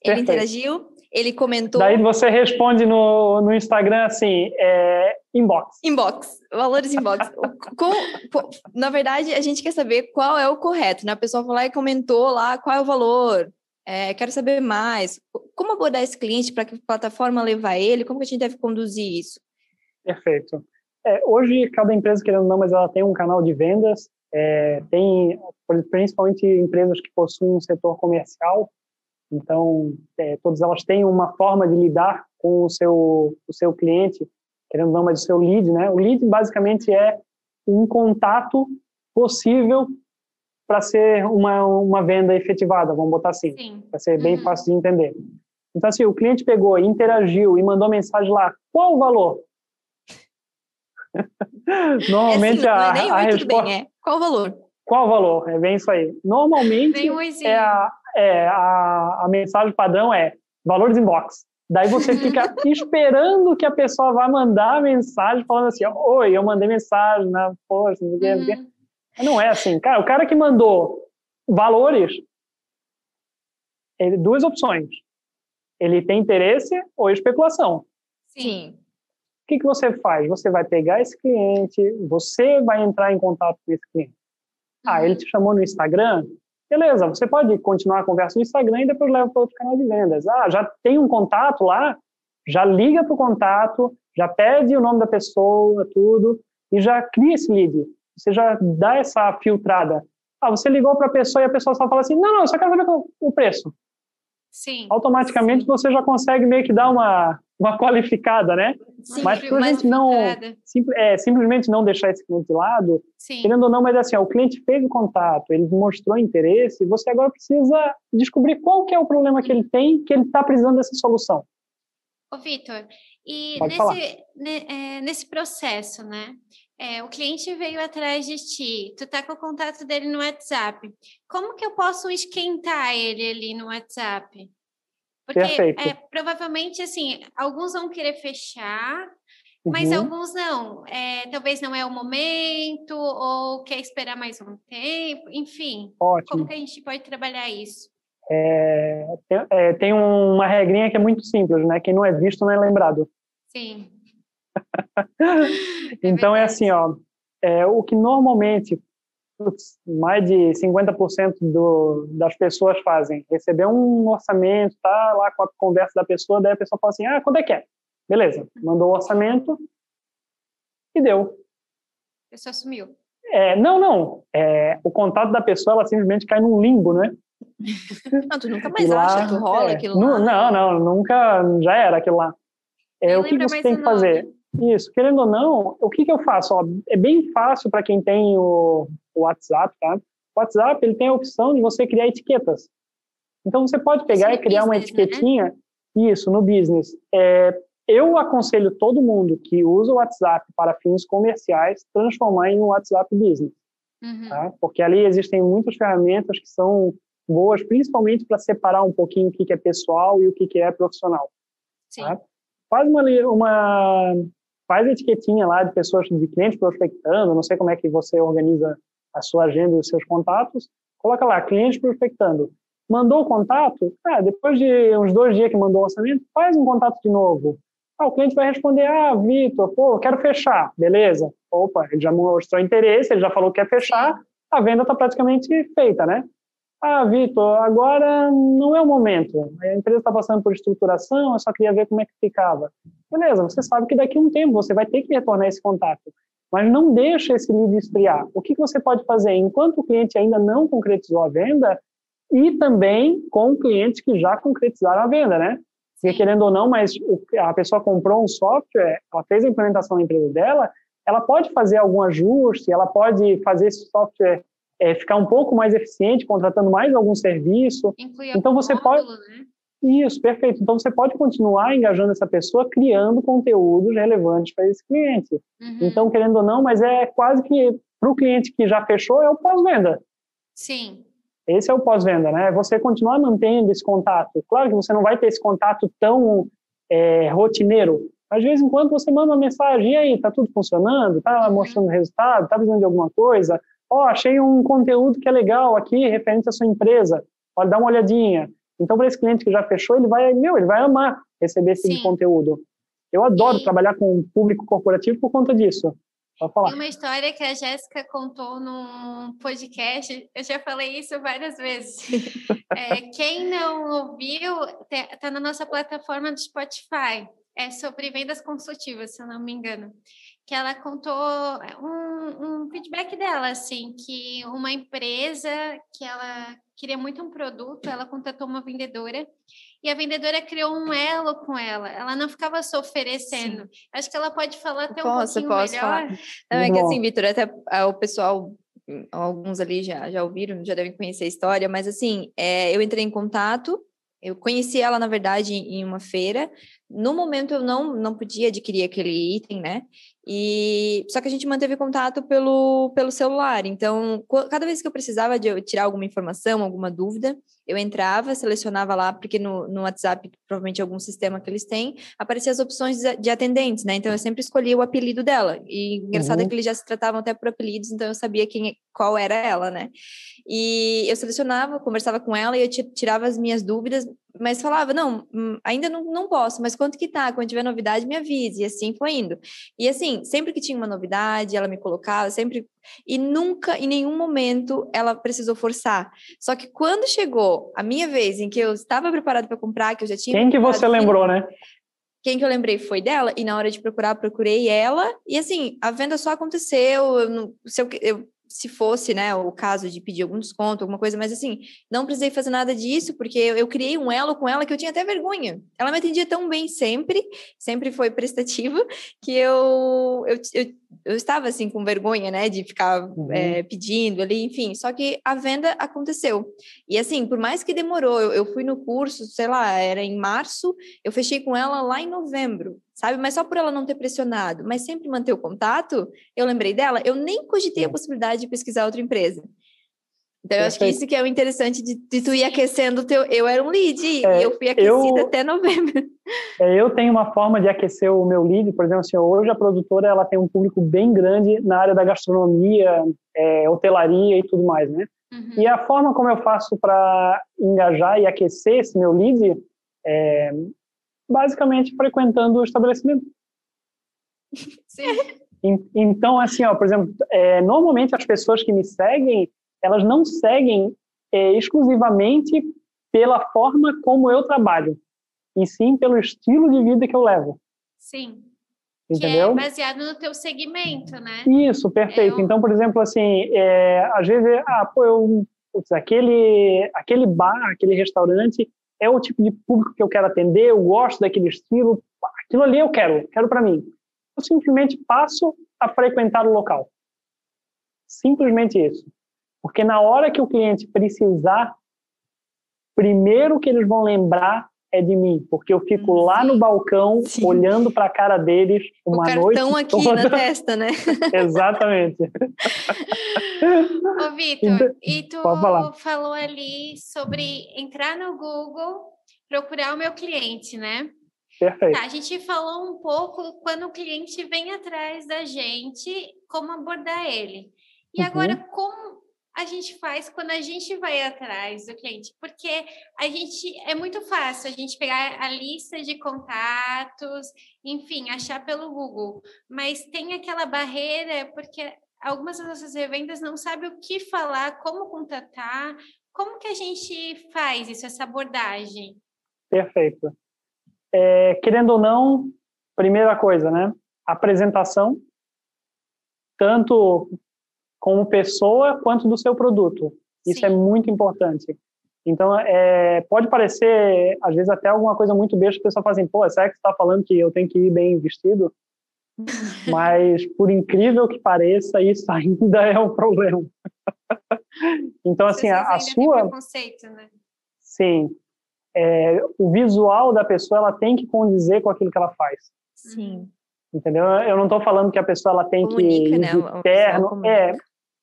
Ele Perfeito. interagiu, ele comentou. Daí você responde no, no Instagram assim, é, inbox. Inbox, valores inbox. Com, na verdade, a gente quer saber qual é o correto, né? A pessoa falou e comentou lá qual é o valor. É, quero saber mais. Como abordar esse cliente para que plataforma levar ele? Como que a gente deve conduzir isso? Perfeito. É, hoje, cada empresa, querendo ou não, mas ela tem um canal de vendas, é, tem principalmente empresas que possuem um setor comercial, então, é, todas elas têm uma forma de lidar com o seu, o seu cliente, querendo ou não, mas o seu lead, né? O lead, basicamente, é um contato possível para ser uma, uma venda efetivada, vamos botar assim, para ser bem uhum. fácil de entender. Então, assim, o cliente pegou, interagiu e mandou mensagem lá, qual o valor? Normalmente é assim, a, a resposta... Bem, é. Qual o valor? Qual o valor? É bem isso aí. Normalmente é, a, é a, a mensagem padrão é valores inbox. Daí você fica esperando que a pessoa vá mandar a mensagem falando assim, oi, eu mandei mensagem na né? força, não sei o que. Uhum. Não é assim. Cara, o cara que mandou valores, ele, duas opções. Ele tem interesse ou especulação. Sim que, que você faz? Você vai pegar esse cliente, você vai entrar em contato com esse cliente. Ah, ele te chamou no Instagram? Beleza, você pode continuar a conversa no Instagram e depois leva para outro canal de vendas. Ah, já tem um contato lá? Já liga para o contato, já pede o nome da pessoa, tudo, e já cria esse lead. Você já dá essa filtrada. Ah, você ligou para a pessoa e a pessoa só fala assim: não, não, eu só quero saber o preço. Sim. Automaticamente sim. você já consegue meio que dar uma, uma qualificada, né? Sim, mas para a gente não sim, é, simplesmente não deixar esse cliente de lado, sim. querendo ou não, mas assim, ó, o cliente fez o contato, ele mostrou interesse, você agora precisa descobrir qual que é o problema que ele tem, que ele está precisando dessa solução. Ô, Vitor, e nesse, né, é, nesse processo, né? É, o cliente veio atrás de ti, tu tá com o contato dele no WhatsApp. Como que eu posso esquentar ele ali no WhatsApp? Porque é, provavelmente, assim, alguns vão querer fechar, mas uhum. alguns não. É, talvez não é o momento, ou quer esperar mais um tempo, enfim. Ótimo. Como que a gente pode trabalhar isso? é, tem, é, tem uma regrinha que é muito simples, né? Quem não é visto não é lembrado. Sim. Então é, é assim, ó, é, o que normalmente mais de 50% do, das pessoas fazem, receber um orçamento, tá lá com a conversa da pessoa, daí a pessoa fala assim, ah, quando é que é? Beleza, mandou o orçamento e deu. A pessoa sumiu. É, não, não. É, o contato da pessoa, ela simplesmente cai num limbo, né? Não, tu nunca mais lá, acha, tu rola é, aquilo lá. Não, não, nunca, já era aquilo lá. É, o que, que você tem que fazer? Isso, querendo ou não, o que, que eu faço? Ó, é bem fácil para quem tem o, o, WhatsApp, tá? O WhatsApp, ele tem a opção de você criar etiquetas. Então, você pode pegar Sim, e criar business, uma né? etiquetinha, né? isso, no business. É, eu aconselho todo mundo que usa o WhatsApp para fins comerciais transformar em um WhatsApp Business. Uhum. Tá? Porque ali existem muitas ferramentas que são boas, principalmente para separar um pouquinho o que é pessoal e o que é profissional. Tá? Faz uma, uma faz a etiquetinha lá de pessoas, de clientes prospectando, não sei como é que você organiza a sua agenda e os seus contatos, coloca lá, clientes prospectando. Mandou o contato, ah, depois de uns dois dias que mandou o orçamento, faz um contato de novo. Ah, o cliente vai responder, ah, Vitor, pô, quero fechar, beleza. Opa, ele já mostrou interesse, ele já falou que quer fechar, a venda está praticamente feita, né? Ah, Vitor, agora não é o momento. A empresa está passando por estruturação, eu só queria ver como é que ficava. Beleza, você sabe que daqui a um tempo você vai ter que retornar esse contato. Mas não deixa esse lead esfriar. O que, você pode fazer enquanto o cliente ainda não concretizou a venda e também com clientes que já concretizaram a venda, né? Porque, querendo ou não, mas a pessoa comprou um software, ela fez a implementação na empresa dela, ela pode fazer algum ajuste, ela pode fazer esse software é, ficar um pouco mais eficiente, contratando mais algum serviço. Então você módulo, pode né? isso, perfeito. Então você pode continuar engajando essa pessoa, criando conteúdos relevantes para esse cliente. Uhum. Então querendo ou não, mas é quase que para o cliente que já fechou é o pós-venda. Sim. Esse é o pós-venda, né? Você continuar mantendo esse contato. Claro que você não vai ter esse contato tão é, rotineiro, mas de vez em quando você manda uma mensagem, e aí, tá tudo funcionando? Tá uhum. mostrando resultado? Tá precisando de alguma coisa? Ó, oh, achei um conteúdo que é legal aqui, referente à sua empresa. Pode dar uma olhadinha. Então, para esse cliente que já fechou, ele vai, meu, ele vai amar receber esse tipo conteúdo. Eu adoro trabalhar com o público corporativo por conta disso. Pode falar. Tem uma história que a Jéssica contou num podcast, eu já falei isso várias vezes. é, quem não ouviu, está na nossa plataforma do Spotify. É sobre vendas consultivas, se eu não me engano. Que ela contou um, um feedback dela, assim, que uma empresa que ela queria muito um produto, ela contratou uma vendedora e a vendedora criou um elo com ela. Ela não ficava só oferecendo. Sim. Acho que ela pode falar até posso, um pouquinho posso melhor. Falar. Não, é que assim, Vitor, até é, o pessoal, alguns ali já, já ouviram, já devem conhecer a história, mas assim, é, eu entrei em contato, eu conheci ela, na verdade, em uma feira. No momento, eu não, não podia adquirir aquele item, né? E só que a gente manteve contato pelo, pelo celular. Então, cada vez que eu precisava de tirar alguma informação, alguma dúvida, eu entrava, selecionava lá, porque no, no WhatsApp, provavelmente algum sistema que eles têm, apareciam as opções de atendentes, né? Então eu sempre escolhia o apelido dela. E engraçado é uhum. é que eles já se tratavam até por apelidos, então eu sabia quem, qual era ela, né? E eu selecionava, conversava com ela e eu tirava as minhas dúvidas, mas falava, não, hum, ainda não, não posso, mas quanto que tá? Quando tiver novidade, me avise. E assim foi indo. E assim, sempre que tinha uma novidade, ela me colocava, sempre. E nunca, em nenhum momento, ela precisou forçar. Só que quando chegou a minha vez, em que eu estava preparada para comprar, que eu já tinha. Quem que você lembrou, né? Quem que eu lembrei foi dela, e na hora de procurar, procurei ela, e assim, a venda só aconteceu. Eu, se eu, eu se fosse, né, o caso de pedir algum desconto, alguma coisa, mas assim, não precisei fazer nada disso, porque eu, eu, criei um elo com ela que eu tinha até vergonha. Ela me atendia tão bem sempre, sempre foi prestativa, que eu, eu, eu eu estava assim com vergonha, né, de ficar uhum. é, pedindo ali, enfim. Só que a venda aconteceu. E assim, por mais que demorou, eu, eu, fui no curso, sei lá, era em março, eu fechei com ela lá em novembro, sabe? Mas só por ela não ter pressionado, mas sempre manter o contato, eu lembrei dela, eu nem cogitei a possibilidade de pesquisar outra empresa. Então, eu acho que isso que é o interessante de, de tu ir aquecendo o teu. Eu era um lead é, e eu fui aquecida eu, até novembro. É, eu tenho uma forma de aquecer o meu lead, por exemplo, assim, hoje a produtora ela tem um público bem grande na área da gastronomia, é, hotelaria e tudo mais, né? Uhum. E a forma como eu faço para engajar e aquecer esse meu lead é basicamente frequentando o estabelecimento. Sim. Então, assim, ó, por exemplo, é, normalmente as pessoas que me seguem, elas não seguem é, exclusivamente pela forma como eu trabalho, e sim pelo estilo de vida que eu levo. Sim. Entendeu? Que é baseado no teu segmento, né? Isso, perfeito. É Então, por exemplo, assim, é, às vezes, ah, pô, eu, putz, aquele, aquele bar, aquele restaurante é o tipo de público que eu quero atender, eu gosto daquele estilo, aquilo ali eu quero, quero para mim. Eu simplesmente passo a frequentar o local. Simplesmente isso. Porque na hora que o cliente precisar, primeiro que eles vão lembrar é de mim, porque eu fico Sim. lá no balcão Sim. olhando para a cara deles uma o noite aqui toda. na testa, né? Exatamente. Ô, Vitor, então, e tu falou ali sobre entrar no Google, procurar o meu cliente, né? Perfeito. Tá, a gente falou um pouco quando o cliente vem atrás da gente, como abordar ele. E uhum. agora, como a gente faz quando a gente vai atrás do cliente, porque a gente é muito fácil a gente pegar a lista de contatos, enfim, achar pelo Google, mas tem aquela barreira porque algumas das nossas revendas não sabem o que falar, como contatar, como que a gente faz isso, essa abordagem? Perfeito. É, querendo ou não, primeira coisa, né? Apresentação, tanto como pessoa quanto do seu produto. Isso é Sim. é muito importante. Então, é, pode parecer, às vezes, até alguma coisa muito besta, a pessoa fala assim, pô, será que você está falando que eu tenho que ir bem vestido? Mas, por incrível que pareça, isso ainda é um problema. então, assim, a, a sua... Né? Sim. É, o visual da pessoa, ela tem que condizer com aquilo que ela faz. Sim. Entendeu? Eu não estou falando que a pessoa ela tem comunica, que ir né? de terno. É,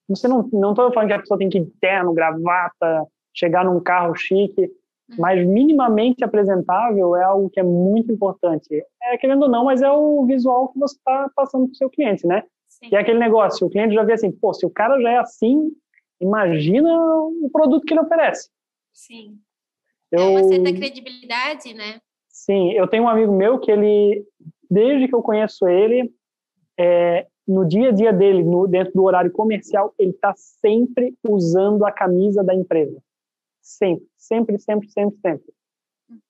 você não não estou falando que a pessoa tem que ir terno, gravata, chegar num carro chique, uhum. mas minimamente apresentável é algo que é muito importante. É querendo ou não, mas é o visual que você está passando para o seu cliente, né? Sim. E é aquele negócio, o cliente já vê assim, pô, se o cara já é assim, imagina o produto que ele oferece. Sim. Eu, é uma certa credibilidade, né? Sim, eu tenho um amigo meu que ele, desde que eu conheço ele, é, no dia a dia dele, no, dentro do horário comercial, ele está sempre usando a camisa da empresa. Sempre, sempre, sempre, sempre, sempre.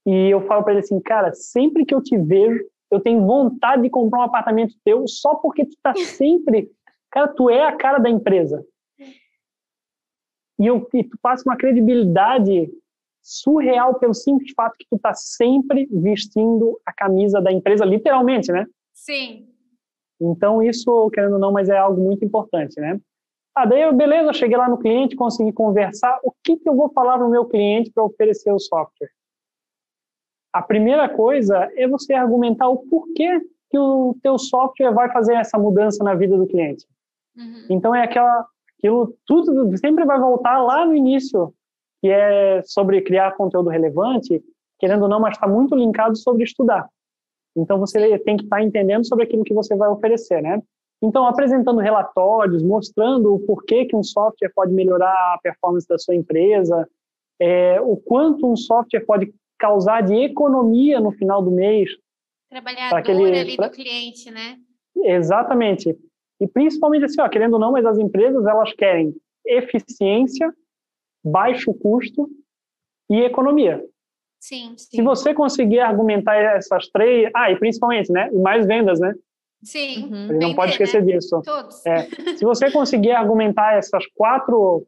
E eu falo para ele assim, cara, sempre que eu te vejo, eu tenho vontade de comprar um apartamento teu só porque tu está sempre, cara, tu é a cara da empresa. E, eu, e tu passa uma credibilidade surreal pelo simples fato que tu está sempre vestindo a camisa da empresa, literalmente, né? Sim. Então, isso, querendo ou não, mas é algo muito importante, né? Ah, daí, eu, beleza, cheguei lá no cliente, consegui conversar. O que, que eu vou falar para o meu cliente para oferecer o software? A primeira coisa é você argumentar o porquê que o teu software vai fazer essa mudança na vida do cliente. Uhum. Então, é aquela, aquilo, tudo sempre vai voltar lá no início, que é sobre criar conteúdo relevante, querendo ou não, mas está muito linkado sobre estudar. Então você tem que estar entendendo sobre aquilo que você vai oferecer, né? Então, apresentando relatórios, mostrando o porquê que um software pode melhorar a performance da sua empresa, é, o quanto um software pode causar de economia no final do mês. Trabalhar aquele, ali pra... do cliente, né? Exatamente. E principalmente assim, ó, querendo ou não, mas as empresas elas querem eficiência, baixo custo e economia. Sim, sim. Se você conseguir argumentar essas três, ah, e principalmente, né, mais vendas, né? Sim. Uhum. Vender, não pode esquecer né? disso. Todos. É, se você conseguir argumentar essas quatro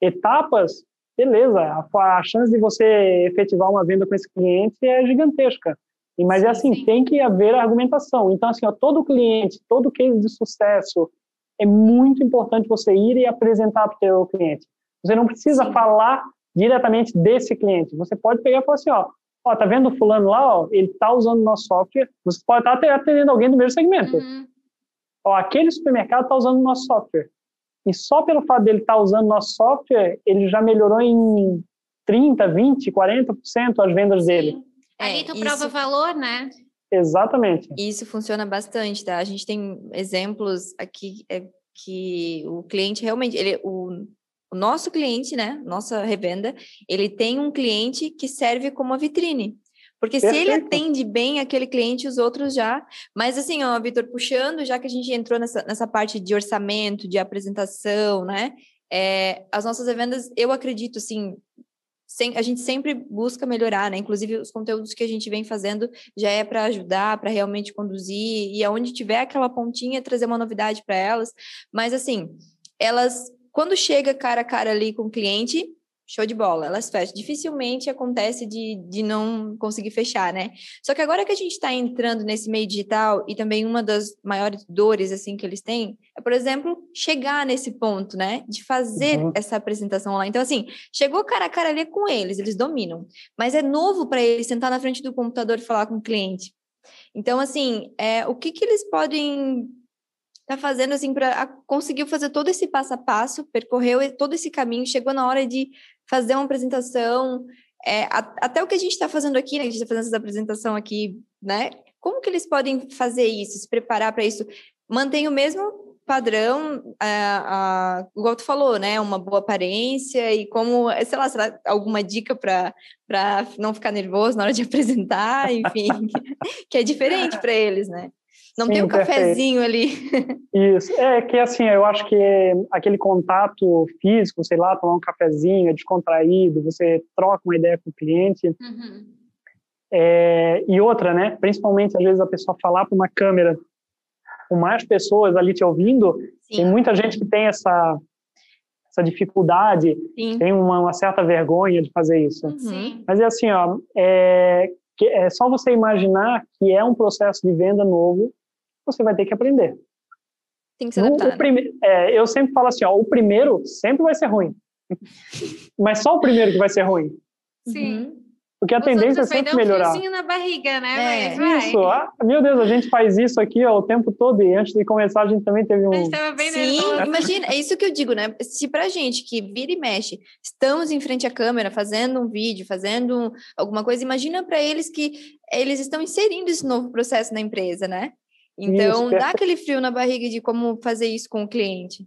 etapas, beleza, a, a, chance de você efetivar uma venda com esse cliente é gigantesca. E, mas é sim, é assim, sim. tem que haver argumentação. Então, assim, ó, todo cliente, todo case de sucesso, é muito importante você ir e apresentar para o seu cliente. Você não precisa sim. falar diretamente desse cliente. Você pode pegar e falar assim, ó, ó tá vendo o fulano lá, ó, ele tá usando o nosso software, você pode estar tá atendendo alguém do mesmo segmento. Uhum. Ó, aquele supermercado tá usando o nosso software. e só pelo fato dele estar tá usando nosso software, ele já melhorou em 30, 20, 40% as vendas Sim. dele. É, Ali tu prova valor, né? Exatamente. Isso funciona bastante, tá? A gente tem exemplos aqui é, que o cliente realmente, ele, o, o nosso cliente, né, nossa revenda, ele tem um cliente que serve como vitrine. Porque Perfeito. se ele atende bem aquele cliente, os outros já. Mas assim, ó, Vitor, puxando, já que a gente entrou nessa, nessa parte de orçamento, de apresentação, né? É, as nossas vendas, eu acredito, assim, sem, a gente sempre busca melhorar, né? Inclusive, os conteúdos que a gente vem fazendo já é para ajudar, para realmente conduzir, e aonde tiver aquela pontinha, trazer uma novidade para elas. Mas, assim, elas, quando chega cara a cara ali com o cliente, show de bola, elas fecham. Dificilmente acontece de, de não conseguir fechar, né? Só que agora que a gente está entrando nesse meio digital e também uma das maiores dores assim que eles têm é, por exemplo, chegar nesse ponto, né? De fazer uhum. essa apresentação lá. Então, assim, chegou cara a cara ali com eles, eles dominam. Mas é novo para eles sentar na frente do computador e falar com o cliente. Então, assim, é, o que, que eles podem tá fazendo assim para conseguir fazer todo esse passo a passo, percorreu todo esse caminho, chegou na hora de fazer uma apresentação, é, a, até o que a gente está fazendo aqui, né? A gente está fazendo essa apresentação aqui, né? Como que eles podem fazer isso, se preparar para isso? Mantém o mesmo padrão, a, a, igual tu falou, né? Uma boa aparência e como, sei lá, será alguma dica para não ficar nervoso na hora de apresentar, enfim, que é diferente para eles, né? Não Sim, tem um cafezinho ali. Isso. É que assim, eu acho que aquele contato físico, sei lá, tomar um cafezinho, é descontraído, você troca uma ideia com o cliente. Uhum. É, e outra, né? Principalmente, às vezes, a pessoa falar para uma câmera com mais pessoas ali te ouvindo, Sim. tem muita gente que tem essa, essa dificuldade, Sim. tem uma, uma, certa vergonha de fazer isso. Uhum. Mas é assim, ó, é, é só você imaginar que é um processo de venda novo, você vai ter que aprender. Tem que se adaptar. Prime... É, eu sempre falo assim, ó, o primeiro sempre vai ser ruim. Mas só o primeiro que vai ser ruim. Sim. Uhum. Porque a Os tendência é sempre melhorar. Um na barriga, né? É. Mas isso. Ah, meu Deus, a gente faz isso aqui ó, o tempo todo e antes de começar a gente também teve um. A gente tava bem Sim, imagina, é isso que eu digo, né? Se pra gente que vira e mexe, estamos em frente à câmera fazendo um vídeo, fazendo alguma coisa, imagina para eles que eles estão inserindo esse novo processo na empresa, né? Então, isso, dá aquele frio na barriga de como fazer isso com o cliente.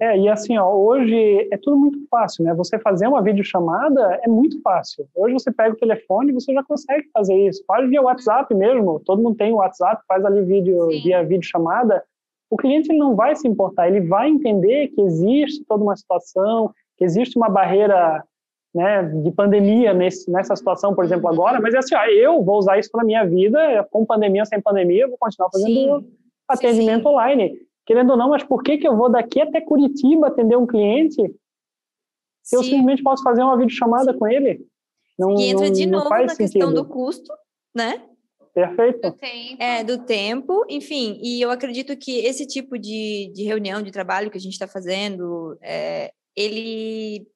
É, e assim, ó, hoje é tudo muito fácil, né? Você fazer uma videochamada é muito fácil. Hoje você pega o telefone e você já consegue fazer isso. Faz via WhatsApp mesmo, todo mundo tem o WhatsApp, faz ali vídeo Sim. via videochamada. O cliente ele não vai se importar, ele vai entender que existe toda uma situação, que existe uma barreira né, de pandemia nesse, nessa situação, por exemplo, agora, mas é assim, ó, eu vou usar isso para minha vida, com pandemia ou sem pandemia, eu vou continuar fazendo sim. atendimento sim, sim. online. Querendo ou não, mas por que, que eu vou daqui até Curitiba atender um cliente se eu simplesmente posso fazer uma videochamada com ele? Não, e entra não, de novo na sentido. questão do custo, né? Perfeito. Do tempo. É, do tempo, enfim, e eu acredito que esse tipo de, de reunião, de trabalho que a gente está fazendo, é, ele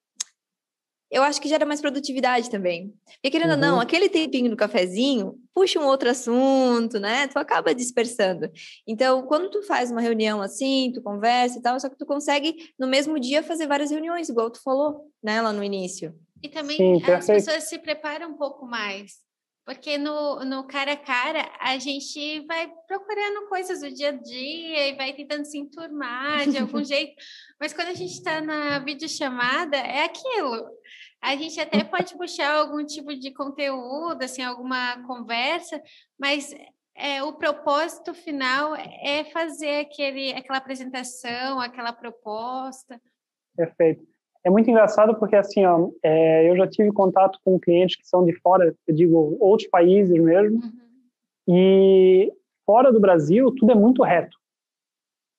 eu acho que gera mais produtividade também. Porque, querendo uhum. ou não, uhum. aquele tempinho do cafezinho puxa um outro assunto, né? Tu acaba dispersando. Então, quando tu faz uma reunião assim, tu conversa e tal, só que tu consegue, no mesmo dia, fazer várias reuniões, igual tu falou, né, lá no início. E também Sim, as pessoas se preparam um pouco mais. Porque no, no cara a cara, a gente vai procurando coisas do dia a dia e vai tentando se enturmar de algum jeito. Mas quando a gente está na videochamada, é aquilo. A gente até pode puxar algum tipo de conteúdo, assim, alguma conversa, mas é, o propósito final é fazer aquele, aquela apresentação, aquela proposta. Perfeito. É muito engraçado porque, assim, ó, é, eu já tive contato com clientes que são de fora, eu digo, outros países mesmo, uhum. e fora do Brasil, tudo é muito reto.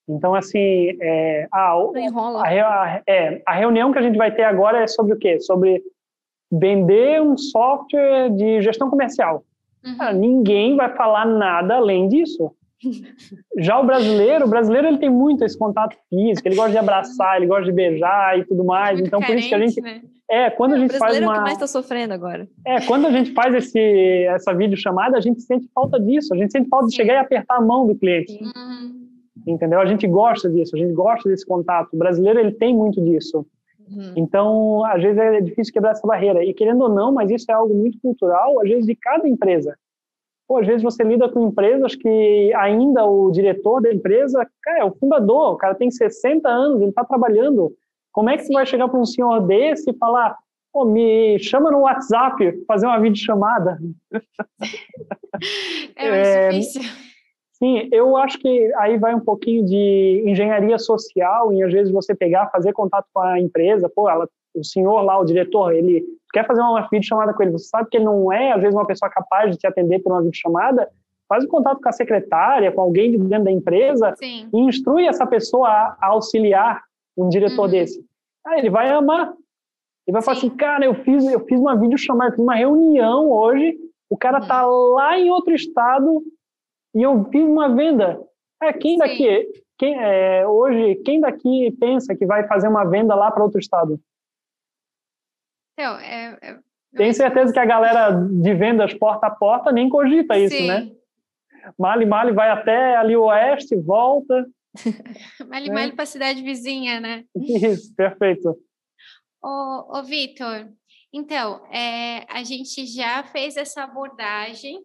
Então, assim, é, a, a, a, é, a reunião que a gente vai ter agora é sobre o quê? Sobre vender um software de gestão comercial. Uhum. Cara, ninguém vai falar nada além disso. Já o brasileiro, o brasileiro ele tem muito esse contato físico, ele gosta de abraçar, ele gosta de beijar e tudo mais. Muito então carente, por isso que a gente né? é quando a gente faz uma. É o que mais está sofrendo agora. É quando a gente faz esse essa videochamada, a gente sente falta disso. A gente sente falta de chegar e apertar a mão do cliente. Uhum. Entendeu? A gente gosta disso, a gente gosta desse contato. O brasileiro ele tem muito disso. Uhum. Então, às vezes é difícil quebrar essa barreira. E querendo ou não, mas isso é algo muito cultural, às vezes de cada empresa. Pô, às vezes você lida com empresas que ainda o diretor da empresa, cara, é o fundador, o cara tem 60 anos, ele está trabalhando. Como é que você vai chegar para um senhor desse e falar, pô, me chama no WhatsApp, fazer uma videochamada? É mais é, difícil. Sim, eu acho que aí vai um pouquinho de engenharia social, e às vezes você pegar, fazer contato com a empresa, pô, ela, o senhor lá, o diretor, ele quer fazer uma videochamada com ele, você sabe que ele não é, às vezes, uma pessoa capaz de te atender por uma videochamada, faz o contato com a secretária, com alguém de dentro da empresa Sim. e instrui essa pessoa a, a auxiliar um diretor uhum. desse. Ah, ele vai amar. Ele vai Sim. falar assim, cara, eu fiz, eu fiz uma videochamada, fiz uma reunião hoje, o cara uhum. tá lá em outro estado e eu fiz uma venda. É, quem daqui, quem, é, hoje, quem daqui pensa que vai fazer uma venda lá para outro estado? Então, é, é, Tenho certeza que a galera de vendas porta a porta nem cogita isso, Sim. né? Mali Mali vai até ali o oeste, volta. Mali Mali né? para a cidade vizinha, né? Isso, perfeito. Ô, ô Vitor, então, é, a gente já fez essa abordagem,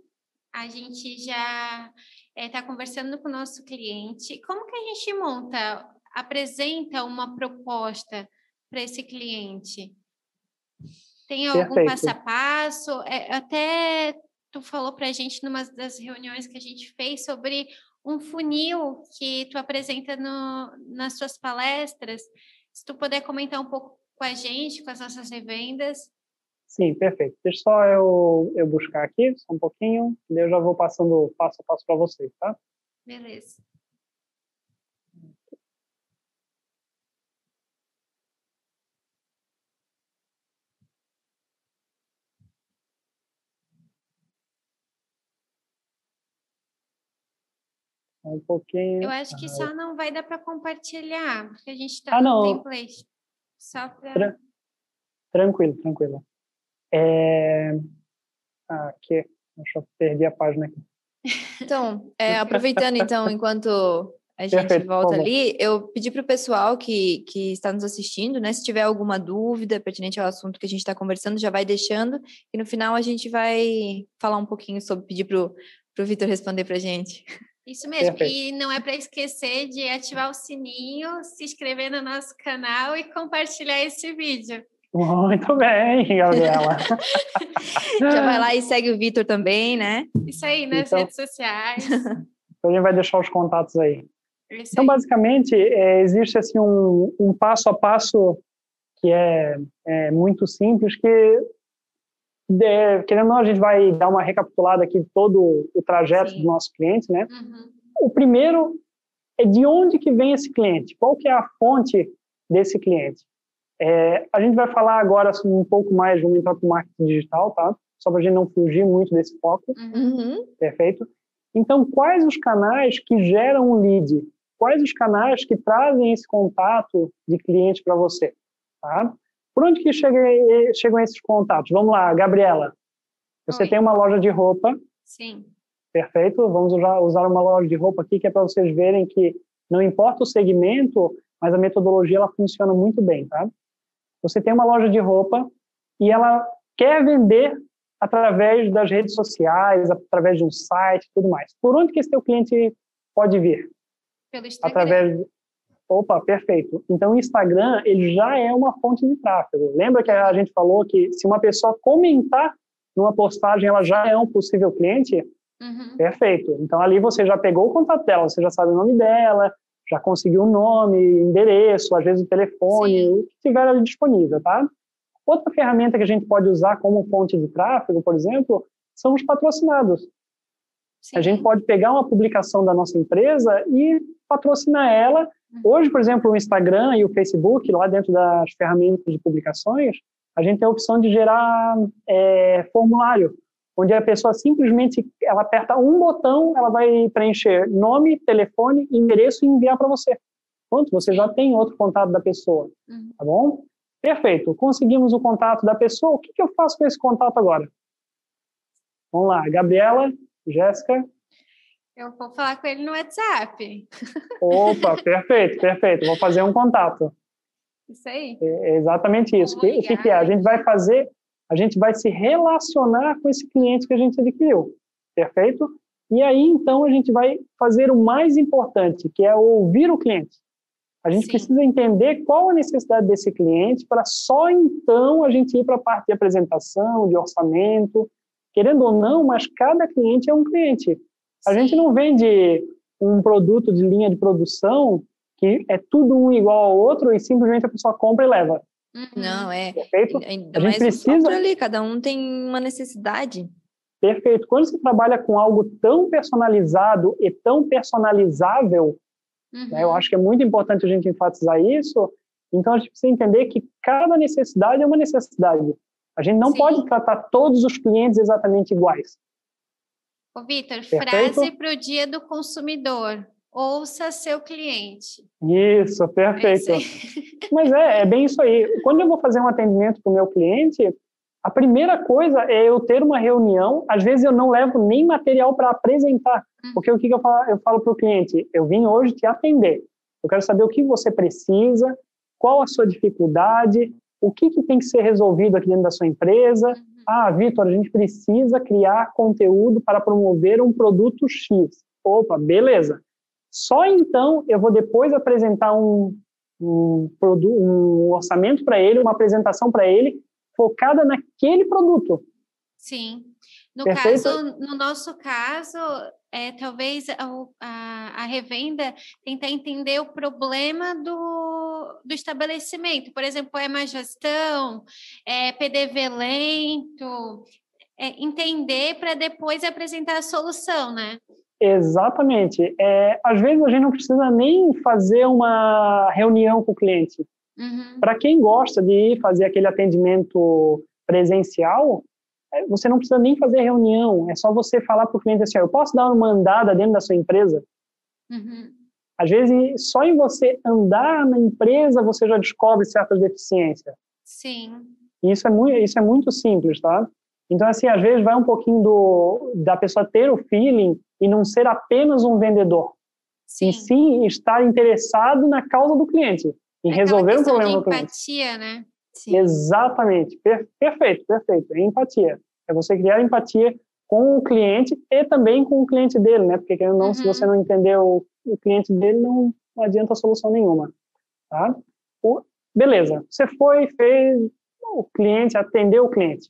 a gente já está é, conversando com o nosso cliente. Como que a gente monta, apresenta uma proposta para esse cliente? Tem algum Perfeito. passo a passo? É, até tu falou para a gente numa das reuniões que a gente fez sobre um funil que tu apresenta no, nas suas palestras. Se tu puder comentar um pouco com a gente, com as nossas revendas. Sim, perfeito. Deixa só eu, eu buscar aqui, só um pouquinho, daí eu já vou passando passo a passo para vocês, tá? Beleza. Um pouquinho. Eu acho que só não vai dar para compartilhar, porque a gente está ah, no template. Só para. Tra tranquilo, tranquilo. É... Ah, aqui, deixa eu perder a página aqui. Então, é, aproveitando então, enquanto a gente Perfeito, volta ali, eu pedi para o pessoal que, que está nos assistindo, né? Se tiver alguma dúvida pertinente ao assunto que a gente está conversando, já vai deixando, e no final a gente vai falar um pouquinho sobre, pedir para o Vitor responder para a gente. Isso mesmo. Perfeito. E não é para esquecer de ativar o sininho, se inscrever no nosso canal e compartilhar esse vídeo. Muito bem, Gabriela. Já vai lá e segue o Vitor também, né? Isso aí, nas então, redes sociais. Então a gente vai deixar os contatos aí. Isso então, aí. basicamente, é, existe assim um, um, passo a passo que é, é muito simples, que de, querendo ou não, a gente vai dar uma recapitulada aqui de todo o trajeto Sim. do nosso cliente, né? Uhum. O primeiro é de onde que vem esse cliente? Qual que é a fonte desse cliente? É, a gente vai falar agora assim, um pouco mais, vamos entrar para o marketing digital, tá? Só para a gente não fugir muito desse foco. Uhum. Perfeito? Então, quais os canais que geram um lead? Quais os canais que trazem esse contato de cliente para você? Tá? Por onde que chega, chegam esses contatos? Vamos lá, Gabriela. Você Oi. tem uma loja de roupa. Sim. Perfeito. Vamos usar, usar uma loja de roupa aqui que é para vocês verem que não importa o segmento, mas a metodologia ela funciona muito bem, tá? Você tem uma loja de roupa e ela quer vender através das redes sociais, através de um site, tudo mais. Por onde que esse teu cliente pode vir? Pelo Instagram. Através Opa, perfeito. Então, o Instagram, ele já é uma fonte de tráfego. Lembra que a gente falou que se uma pessoa comentar numa postagem, ela já é um possível cliente? Uhum. Perfeito. Então, ali você já pegou o contato dela, você já sabe o nome dela, já conseguiu o nome, endereço, às vezes o telefone, Sim. o que tiver ali disponível, tá? Outra ferramenta que a gente pode usar como fonte de tráfego, por exemplo, são os patrocinados. Sim. A gente pode pegar uma publicação da nossa empresa e patrocinar ela Hoje, por exemplo, o Instagram e o Facebook, lá dentro das ferramentas de publicações, a gente tem a opção de gerar é, formulário, onde a pessoa simplesmente ela aperta um botão, ela vai preencher nome, telefone, endereço e enviar para você. Pronto, você já tem outro contato da pessoa, uhum. tá bom? Perfeito, conseguimos o contato da pessoa, o que, que eu faço com esse contato agora? Vamos lá, Gabriela, Jéssica. Eu vou falar com ele no WhatsApp. Opa, perfeito, perfeito. Vou fazer um contato. Isso aí. É exatamente isso. O que, que é? A gente vai fazer, a gente vai se relacionar com esse cliente que a gente adquiriu. Perfeito? E aí, então, a gente vai fazer o mais importante, que é ouvir o cliente. A gente Sim. precisa entender qual a necessidade desse cliente para só então a gente ir para a parte de apresentação, de orçamento. Querendo ou não, mas cada cliente é um cliente. A Sim. gente não vende um produto de linha de produção que é tudo um igual ao outro e simplesmente a pessoa compra e leva. Uhum. Não, é. Perfeito? Ainda a gente precisa ali, cada um tem uma necessidade. Perfeito. Quando você trabalha com algo tão personalizado e tão personalizável, uhum. né, eu acho que é muito importante a gente enfatizar isso. Então a gente precisa entender que cada necessidade é uma necessidade. A gente não Sim. pode tratar todos os clientes exatamente iguais. Ô, Vitor, frase para o dia do consumidor. Ouça seu cliente. Isso, perfeito. Mas é, é bem isso aí. Quando eu vou fazer um atendimento para o meu cliente, a primeira coisa é eu ter uma reunião. Às vezes eu não levo nem material para apresentar, hum. porque o que, que eu falo, eu falo para o cliente? Eu vim hoje te atender. Eu quero saber o que você precisa, qual a sua dificuldade, o que, que tem que ser resolvido aqui dentro da sua empresa. Uhum. Ah, Vitor, a gente precisa criar conteúdo para promover um produto X. Opa, beleza. Só então eu vou depois apresentar um, um, um orçamento para ele, uma apresentação para ele focada naquele produto. Sim. No Perfeito? caso, no nosso caso, é, talvez a, a, a, revenda tentar entender o problema do, do estabelecimento. Por exemplo, é má gestão, é PDV lento, é, entender para depois apresentar a solução, né? Exatamente. É, às vezes a gente não precisa nem fazer uma reunião com o cliente. Uhum. Para quem gosta de fazer aquele atendimento presencial, é, você não precisa nem fazer reunião, é só você falar para o cliente assim: eu posso dar uma andada dentro da sua empresa? Uhum. Às vezes, só em você andar na empresa, você já descobre certas deficiências. Sim. Isso é muito, isso é muito simples, tá? Então, assim, às vezes vai um pouquinho do, da pessoa ter o feeling e não ser apenas um vendedor. Sim. E sim estar interessado na causa do cliente em resolver um problema do cliente. empatia, né? Sim. Exatamente. Per perfeito, perfeito. É empatia. É você criar empatia com o cliente e também com o cliente dele, né? Porque não, uhum. se você não entender o, o cliente dele, não, não adianta solução nenhuma, tá? O, beleza. Você foi, fez o cliente, atendeu o cliente.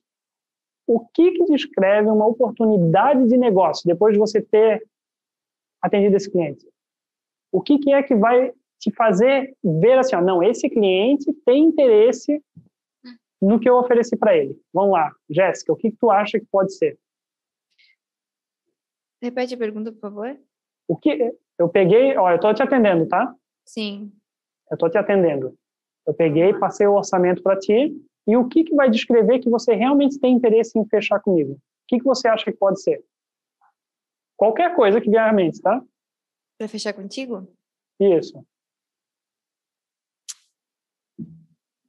O que que descreve uma oportunidade de negócio depois de você ter atendido esse cliente? O que que é que vai te fazer ver assim, ó, não, esse cliente tem interesse no que eu ofereci para ele. Vamos lá, Jéssica, o que, que tu acha que pode ser? Repete a pergunta, por favor. O que eu peguei, ó, eu estou te atendendo, tá? Sim. Eu estou te atendendo. Eu peguei, passei o orçamento para ti e o que que vai descrever que você realmente tem interesse em fechar comigo? O que que você acha que pode ser? Qualquer coisa que vier à mente, tá? Para fechar contigo? Isso.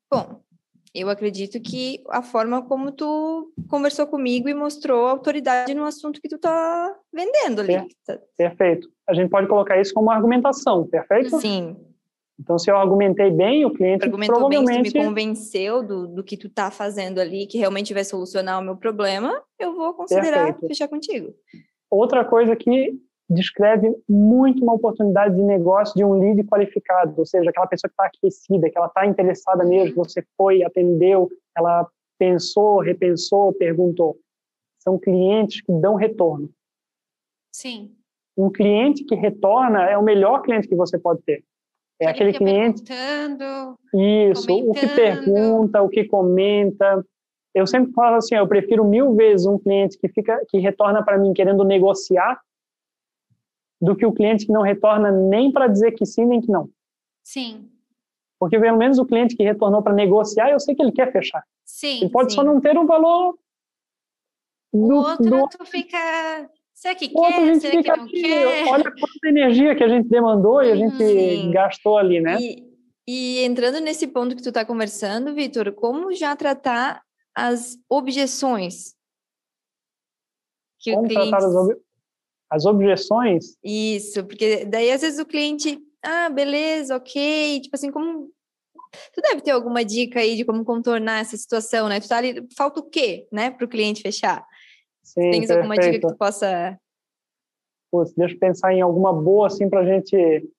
Bom, eu acredito que a forma como tu conversou comigo e mostrou autoridade no assunto que tu tá vendendo ali. Perfeito. A gente pode colocar isso como argumentação, perfeito? Sim. Então, se eu argumentei bem, o cliente Argumentou provavelmente... bem, tu me convenceu do, do que tu tá fazendo ali, que realmente vai solucionar o meu problema, eu vou considerar Perfeito. fechar contigo. Outra coisa que descreve muito uma oportunidade de negócio de um lead qualificado, ou seja, aquela pessoa que está aquecida, que ela está interessada mesmo, você foi, atendeu, ela pensou, repensou, perguntou. São clientes que dão retorno. Sim. Um cliente que retorna é o melhor cliente que você pode ter. É aquele, aquele cliente. Isso, comentando. o que pergunta, o que comenta. Eu sempre falo assim, eu prefiro mil vezes um cliente que fica, que retorna para mim querendo negociar, do que o cliente que não retorna nem para dizer que sim nem que não. Sim. Porque pelo menos o cliente que retornou para negociar, eu sei que ele quer fechar. Sim. Ele pode sim. só não ter um valor. Do, o outro do... tu fica. Será que o quer? Será que não aqui, quer? Olha quanta energia que a gente demandou e a gente sim. gastou ali, né? E, e entrando nesse ponto que tu está conversando, Vitor, como já tratar as objeções que como o cliente... tratar as objeções? as objeções. Isso, porque daí às vezes o cliente, ah, beleza, ok, tipo assim, como. Tu deve ter alguma dica aí de como contornar essa situação, né? Tu tá ali, falta o quê, né, para o cliente fechar? Sim, Tens alguma dica que tu possa. Putz, deixa eu pensar em alguma boa, assim, para a gente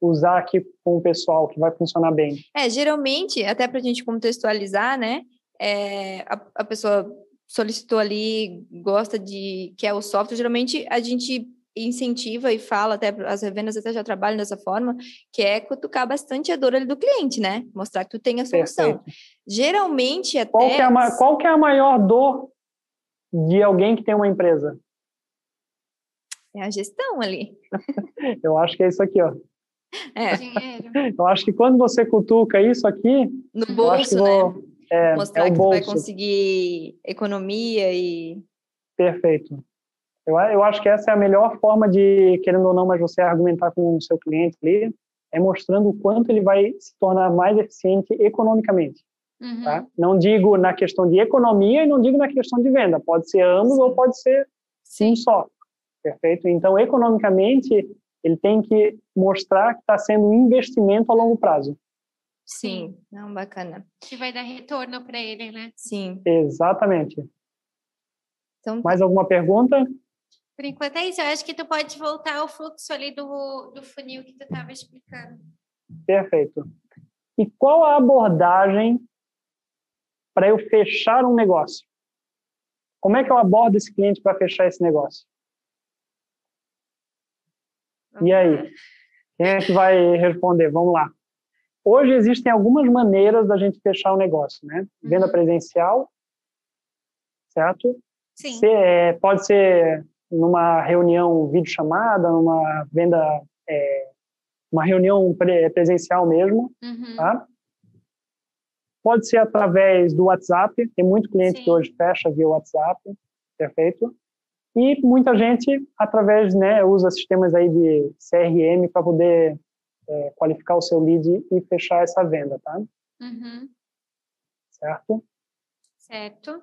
usar aqui com o pessoal, que vai funcionar bem. É, geralmente, até para a gente contextualizar, né? É, a, a pessoa solicitou ali, gosta de, quer o software, geralmente a gente incentiva e fala, até as revendas até já trabalham dessa forma, que é cutucar bastante a dor ali do cliente, né? Mostrar que tu tem a solução. Perfeito. Geralmente até... Qual que, é a, qual que é a maior dor de alguém que tem uma empresa? É a gestão ali. Eu acho que é isso aqui, ó. É. Eu acho que quando você cutuca isso aqui... No bolso, vou... né? É, Mostrar é que bolso. vai conseguir economia e. Perfeito. Eu, eu acho que essa é a melhor forma de, querendo ou não, mas você argumentar com o seu cliente ali, é mostrando o quanto ele vai se tornar mais eficiente economicamente. Uhum. Tá? Não digo na questão de economia e não digo na questão de venda. Pode ser ambos sim. ou pode ser sim só. Perfeito? Então, economicamente, ele tem que mostrar que está sendo um investimento a longo prazo. Sim, não, bacana. Que vai dar retorno para ele, né? Sim. Exatamente. Então, Mais alguma pergunta? Por enquanto é isso. Eu acho que tu pode voltar ao fluxo ali do, do funil que tu estava explicando. Perfeito. E qual a abordagem para eu fechar um negócio? Como é que eu abordo esse cliente para fechar esse negócio? E aí? Quem é que vai responder? Vamos lá. Hoje existem algumas maneiras da gente fechar o negócio, né? Venda uhum. presencial, certo? Sim. Se, é, pode ser numa reunião videochamada, numa venda, é, uma reunião pre presencial mesmo, uhum. tá? Pode ser através do WhatsApp, tem muito cliente Sim. que hoje fecha via WhatsApp, perfeito? E muita gente, através, né, usa sistemas aí de CRM para poder é, qualificar o seu lead e fechar essa venda, tá? Uhum. Certo? Certo.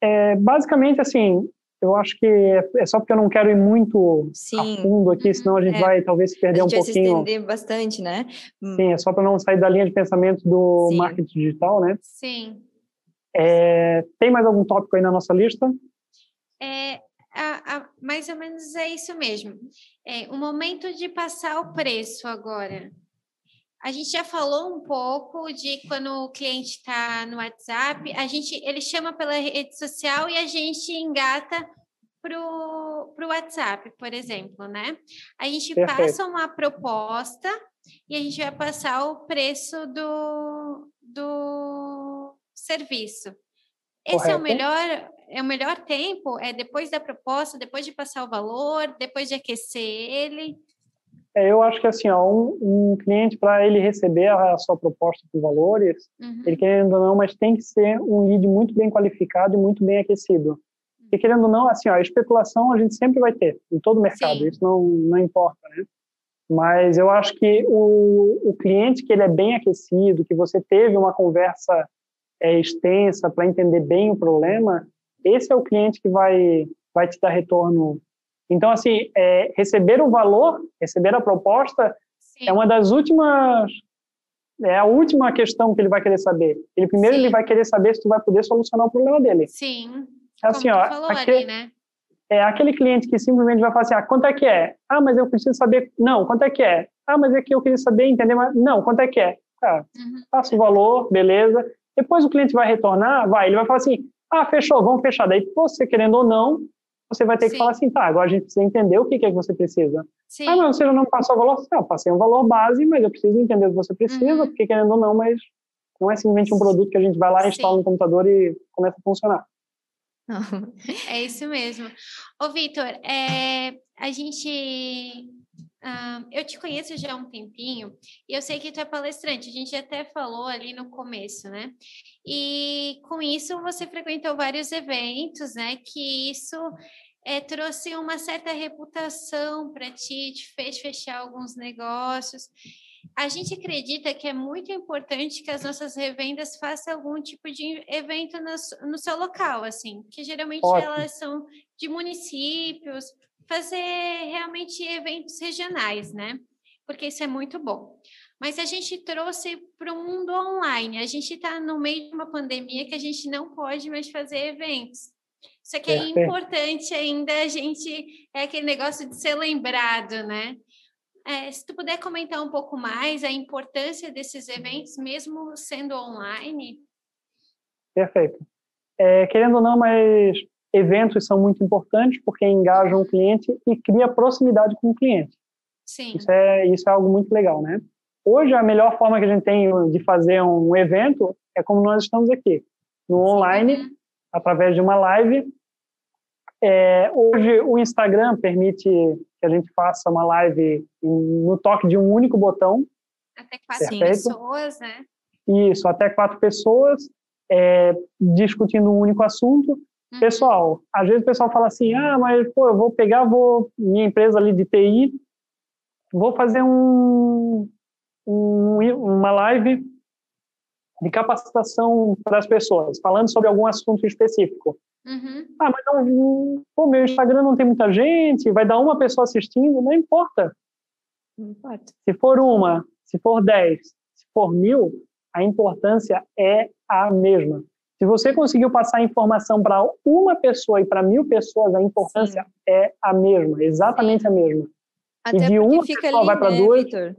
É, basicamente, assim, eu acho que é só porque eu não quero ir muito Sim. a fundo aqui, senão a gente é. vai talvez se perder um pouquinho. A gente vai se estender bastante, né? Hum. Sim, é só para não sair da linha de pensamento do Sim. marketing digital, né? Sim. É, tem mais algum tópico aí na nossa lista? É, a, a, mais ou menos é isso mesmo. É, o momento de passar o preço agora. A gente já falou um pouco de quando o cliente está no WhatsApp, a gente ele chama pela rede social e a gente engata para o WhatsApp, por exemplo, né? A gente Perfeito. passa uma proposta e a gente vai passar o preço do, do serviço. Esse Correto. é o melhor é o melhor tempo? É depois da proposta, depois de passar o valor, depois de aquecer ele? É, eu acho que assim, ó, um, um cliente para ele receber a, a, sua proposta com valores, uhum. ele querendo ou não, mas tem que ser um lead muito bem qualificado e muito bem aquecido. E uhum. querendo ou não, assim, ó, a especulação a gente sempre vai ter em todo o mercado, Sim. isso não, não importa, né? Mas eu acho que o, o cliente que ele é bem aquecido, que você teve uma conversa é, extensa para entender bem o problema, esse é o cliente que vai, vai te dar retorno. Então, assim, é, receber o valor, receber a proposta, Sim. é uma das últimas é a última questão que ele vai querer saber. Ele primeiro Sim. ele vai querer saber se tu vai poder solucionar o problema dele. Sim. É assim, ó, aquele, ali, né? É aquele cliente que simplesmente vai falar assim: ah, quanto é que é? Ah, mas eu preciso saber. Não, quanto é que é? Ah, mas é que eu queria saber, entender mais. Não, quanto é que é? Ah, uhum. Passa o valor, beleza. Depois o cliente vai retornar, vai, ele vai falar assim: ah, fechou, vamos fechar. Daí, você querendo ou não, você vai ter Sim. que falar assim, tá, agora a gente precisa entender o que, que é que você precisa. Sim. Ah, não, você já não passou o valor? Não, passei um valor base, mas eu preciso entender o que você precisa, uhum. porque querendo ou não, mas não é simplesmente um produto que a gente vai lá, instala Sim. no computador e começa a funcionar. É isso mesmo. Ô, Vitor, é, a gente Uh, eu te conheço já há um tempinho e eu sei que tu é palestrante, a gente até falou ali no começo, né? E com isso você frequentou vários eventos, né? Que isso é, trouxe uma certa reputação para ti, te fez fechar alguns negócios. A gente acredita que é muito importante que as nossas revendas façam algum tipo de evento no, no seu local, assim, que geralmente Ótimo. elas são de municípios fazer realmente eventos regionais, né? Porque isso é muito bom. Mas a gente trouxe para o mundo online. A gente está no meio de uma pandemia que a gente não pode mais fazer eventos. Só que é importante ainda a gente, é aquele negócio de ser lembrado, né? É, se tu puder comentar um pouco mais a importância desses eventos, mesmo sendo online. Perfeito. É, querendo ou não, mas eventos são muito importantes porque engajam o cliente e cria proximidade com o cliente. Sim. Isso é, isso é algo muito legal, né? Hoje, a melhor forma que a gente tem de fazer um evento é como nós estamos aqui, no online, através de uma live. É, hoje, o Instagram permite que a gente faça uma live no toque de um único botão. Até quatro perfeito? pessoas, né? Isso, até quatro pessoas, é, discutindo um único assunto. Uhum. Pessoal, às vezes o pessoal fala assim, ah, mas pô, eu vou pegar, vou minha empresa ali de TI, vou fazer um, um uma live de capacitação para as pessoas, falando sobre algum assunto específico. Uhum. Ah, mas não, pô, meu Instagram não tem muita gente, vai dar uma pessoa assistindo, não importa. Não importa. Se for uma, se for dez, se for mil, a importância é a mesma. Se você conseguiu passar a informação para uma pessoa e para mil pessoas, a importância Sim. é a mesma, exatamente Sim. a mesma. Até e de uma pessoa ali, vai para né, duas. Victor?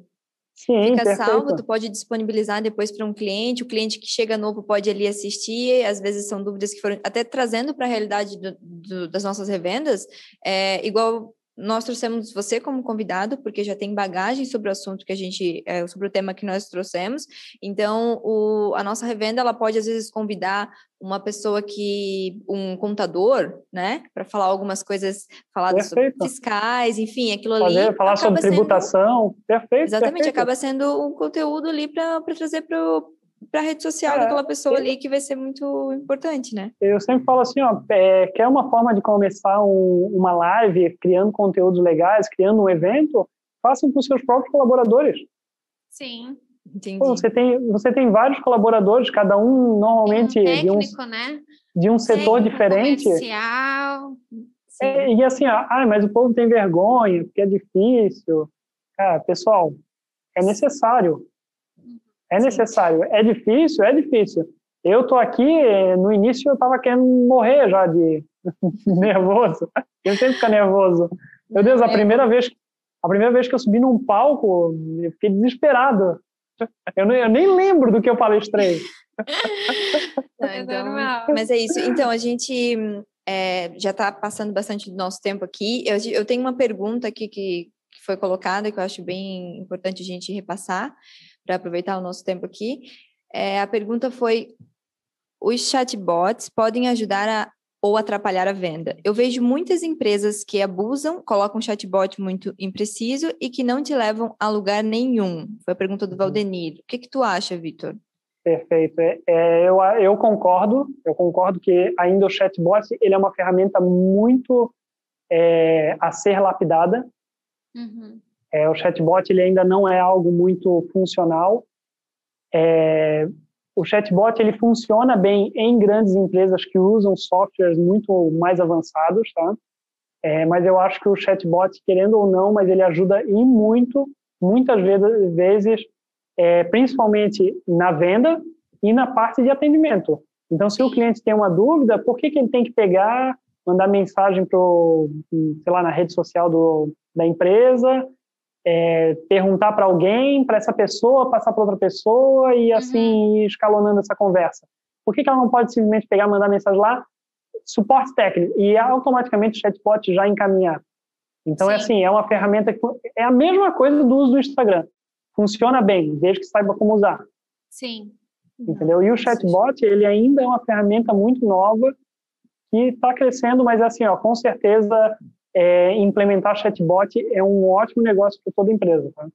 Sim, fica perfeito. salvo, tu pode disponibilizar depois para um cliente, o cliente que chega novo pode ali assistir, às vezes são dúvidas que foram, até trazendo para a realidade do, do, das nossas revendas, é, igual nós trouxemos você como convidado, porque já tem bagagem sobre o assunto que a gente, é, sobre o tema que nós trouxemos. Então, o, a nossa revenda, ela pode, às vezes, convidar uma pessoa que, um contador, né, para falar algumas coisas, falar sobre fiscais, enfim, aquilo Fazer, ali. Falar sobre tributação, sendo, perfeito. Exatamente, perfeito. acaba sendo um conteúdo ali para trazer para para a rede social é, daquela pessoa ali que vai ser muito importante, né? Eu sempre falo assim, ó, é, quer uma forma de começar um, uma live criando conteúdos legais, criando um evento, façam com seus próprios colaboradores. Sim. Entendi. Pô, você tem você tem vários colaboradores, cada um normalmente um técnico, de um né? de um setor diferente. Comercial. É, e assim, ah, mas o povo tem vergonha, porque é difícil. Cara, pessoal, é necessário. É necessário. É difícil? É difícil. Eu tô aqui, no início eu tava querendo morrer já de nervoso. Eu sempre fico nervoso. Meu Deus, a é. primeira vez, a primeira vez que eu subi num palco, eu fiquei desesperado. Eu, nem, eu nem lembro do que eu palestrei. É então, mas é isso. Então, a gente é, já está passando bastante do nosso tempo aqui. Eu, eu tenho uma pergunta aqui que, que foi colocada, que eu acho bem importante a gente repassar para aproveitar o nosso tempo aqui. É, a pergunta foi: os chatbots podem ajudar a, ou atrapalhar a venda? Eu vejo muitas empresas que abusam, colocam um chatbot muito impreciso e que não te levam a lugar nenhum. Foi a pergunta do uhum. Valdenir. O que, que tu acha, Vitor? Perfeito. É, é, eu, eu concordo. Eu concordo que ainda o chatbot ele é uma ferramenta muito é, a ser lapidada. Uhum. É, o chatbot ele ainda não é algo muito funcional. É, o chatbot ele funciona bem em grandes empresas que usam softwares muito mais avançados, tá? É, mas eu acho que o chatbot, querendo ou não, mas ele ajuda e muito, muitas vezes, é, principalmente na venda e na parte de atendimento. Então, se o cliente tem uma dúvida, por que, que ele tem que pegar, mandar mensagem para, sei lá, na rede social do, da empresa, é, perguntar para alguém, para essa pessoa, passar para outra pessoa e assim uhum. escalonando essa conversa. Por que, que ela não pode simplesmente pegar, mandar mensagem lá, suporte técnico e automaticamente o chatbot já encaminhar? Então é Sim. é assim, é uma ferramenta que é a mesma coisa do uso do Instagram. Funciona bem, desde que saiba como usar. Sim. Entendeu? E o chatbot, ele ainda é uma ferramenta muito nova que está crescendo, mas assim, ó, com certeza é, implementar chatbot é um ótimo negócio para toda empresa. Tá?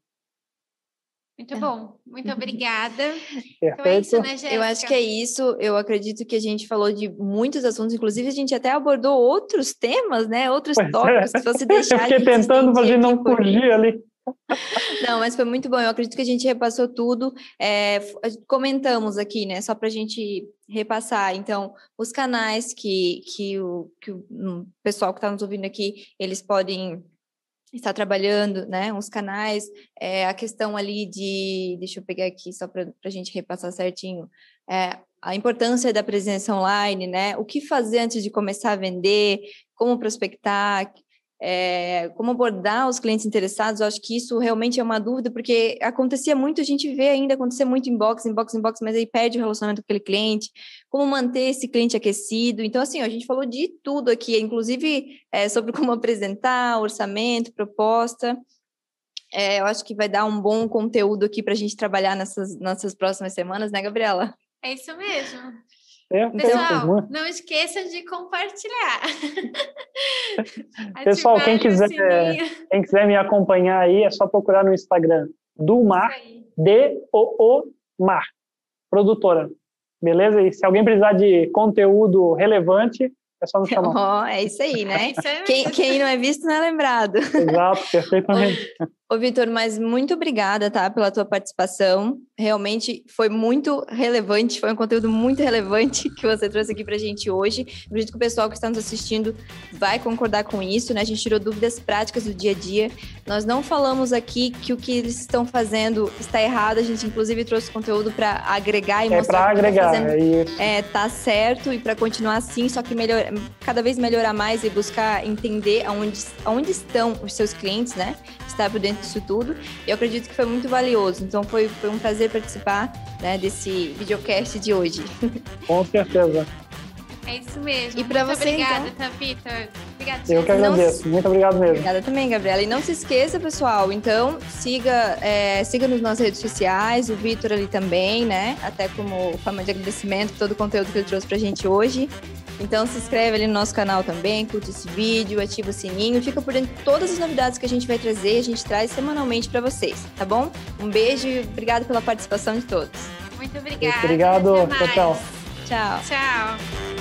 Muito bom, muito obrigada. Perfeito. Então é isso, né, Jéssica? Eu acho que é isso. Eu acredito que a gente falou de muitos assuntos, inclusive a gente até abordou outros temas, né? Outros pois é. tópicos. É. Se você deixar. Eu fiquei tentando, mas a gente não fugir ali. Não, mas foi muito bom. Eu acredito que a gente repassou tudo. É, comentamos aqui, né? Só para a gente repassar. Então, os canais que, que, o, que o pessoal que está nos ouvindo aqui, eles podem estar trabalhando, né? Uns canais. É, a questão ali de. Deixa eu pegar aqui só para a gente repassar certinho. É, a importância da presença online, né? O que fazer antes de começar a vender, como prospectar, é, como abordar os clientes interessados, eu acho que isso realmente é uma dúvida, porque acontecia muito, a gente vê ainda acontecer muito inbox, inbox, inbox, mas aí perde o relacionamento com aquele cliente, como manter esse cliente aquecido. Então, assim, a gente falou de tudo aqui, inclusive é, sobre como apresentar, orçamento, proposta. É, eu acho que vai dar um bom conteúdo aqui para a gente trabalhar nessas, nessas próximas semanas, né, Gabriela? É isso mesmo. É, Pessoal, não esqueça de compartilhar. Pessoal, quem quiser, quem quiser me acompanhar aí, é só procurar no Instagram do Mar, D-O-O-Mar, produtora. Beleza? E se alguém precisar de conteúdo relevante, é só me chamar. Oh, é isso aí, né? É quem, quem, não é visto não é lembrado. Exato, perfeitamente. Ô, Vitor, mas muito obrigada, tá, pela tua participação. Realmente foi muito relevante, foi um conteúdo muito relevante que você trouxe aqui pra gente hoje. Acredito que o pessoal que está nos assistindo vai concordar com isso, né? A gente tirou dúvidas práticas do dia a dia. Nós não falamos aqui que o que eles estão fazendo está errado, a gente inclusive trouxe conteúdo para agregar e é mostrar que agregar, tá fazendo, é, isso. é tá certo e para continuar assim, só que melhor, cada vez melhorar mais e buscar entender aonde, aonde estão os seus clientes, né? Estar por dentro disso tudo. E eu acredito que foi muito valioso. Então foi, foi um prazer participar né, desse videocast de hoje. Com certeza. É isso mesmo. E para você, obrigada, então... tá, Vitor? Obrigada. Eu que agradeço. Se... Muito obrigado mesmo. Obrigada também, Gabriela. E não se esqueça, pessoal, então siga, é, siga nos nas redes sociais, o Vitor ali também, né? Até como forma de agradecimento todo o conteúdo que ele trouxe pra gente hoje. Então se inscreve ali no nosso canal também, curte esse vídeo, ativa o sininho, fica por dentro de todas as novidades que a gente vai trazer, a gente traz semanalmente para vocês, tá bom? Um beijo e obrigado pela participação de todos. Muito obrigada. Obrigado. Tchau, tchau. Tchau. Tchau.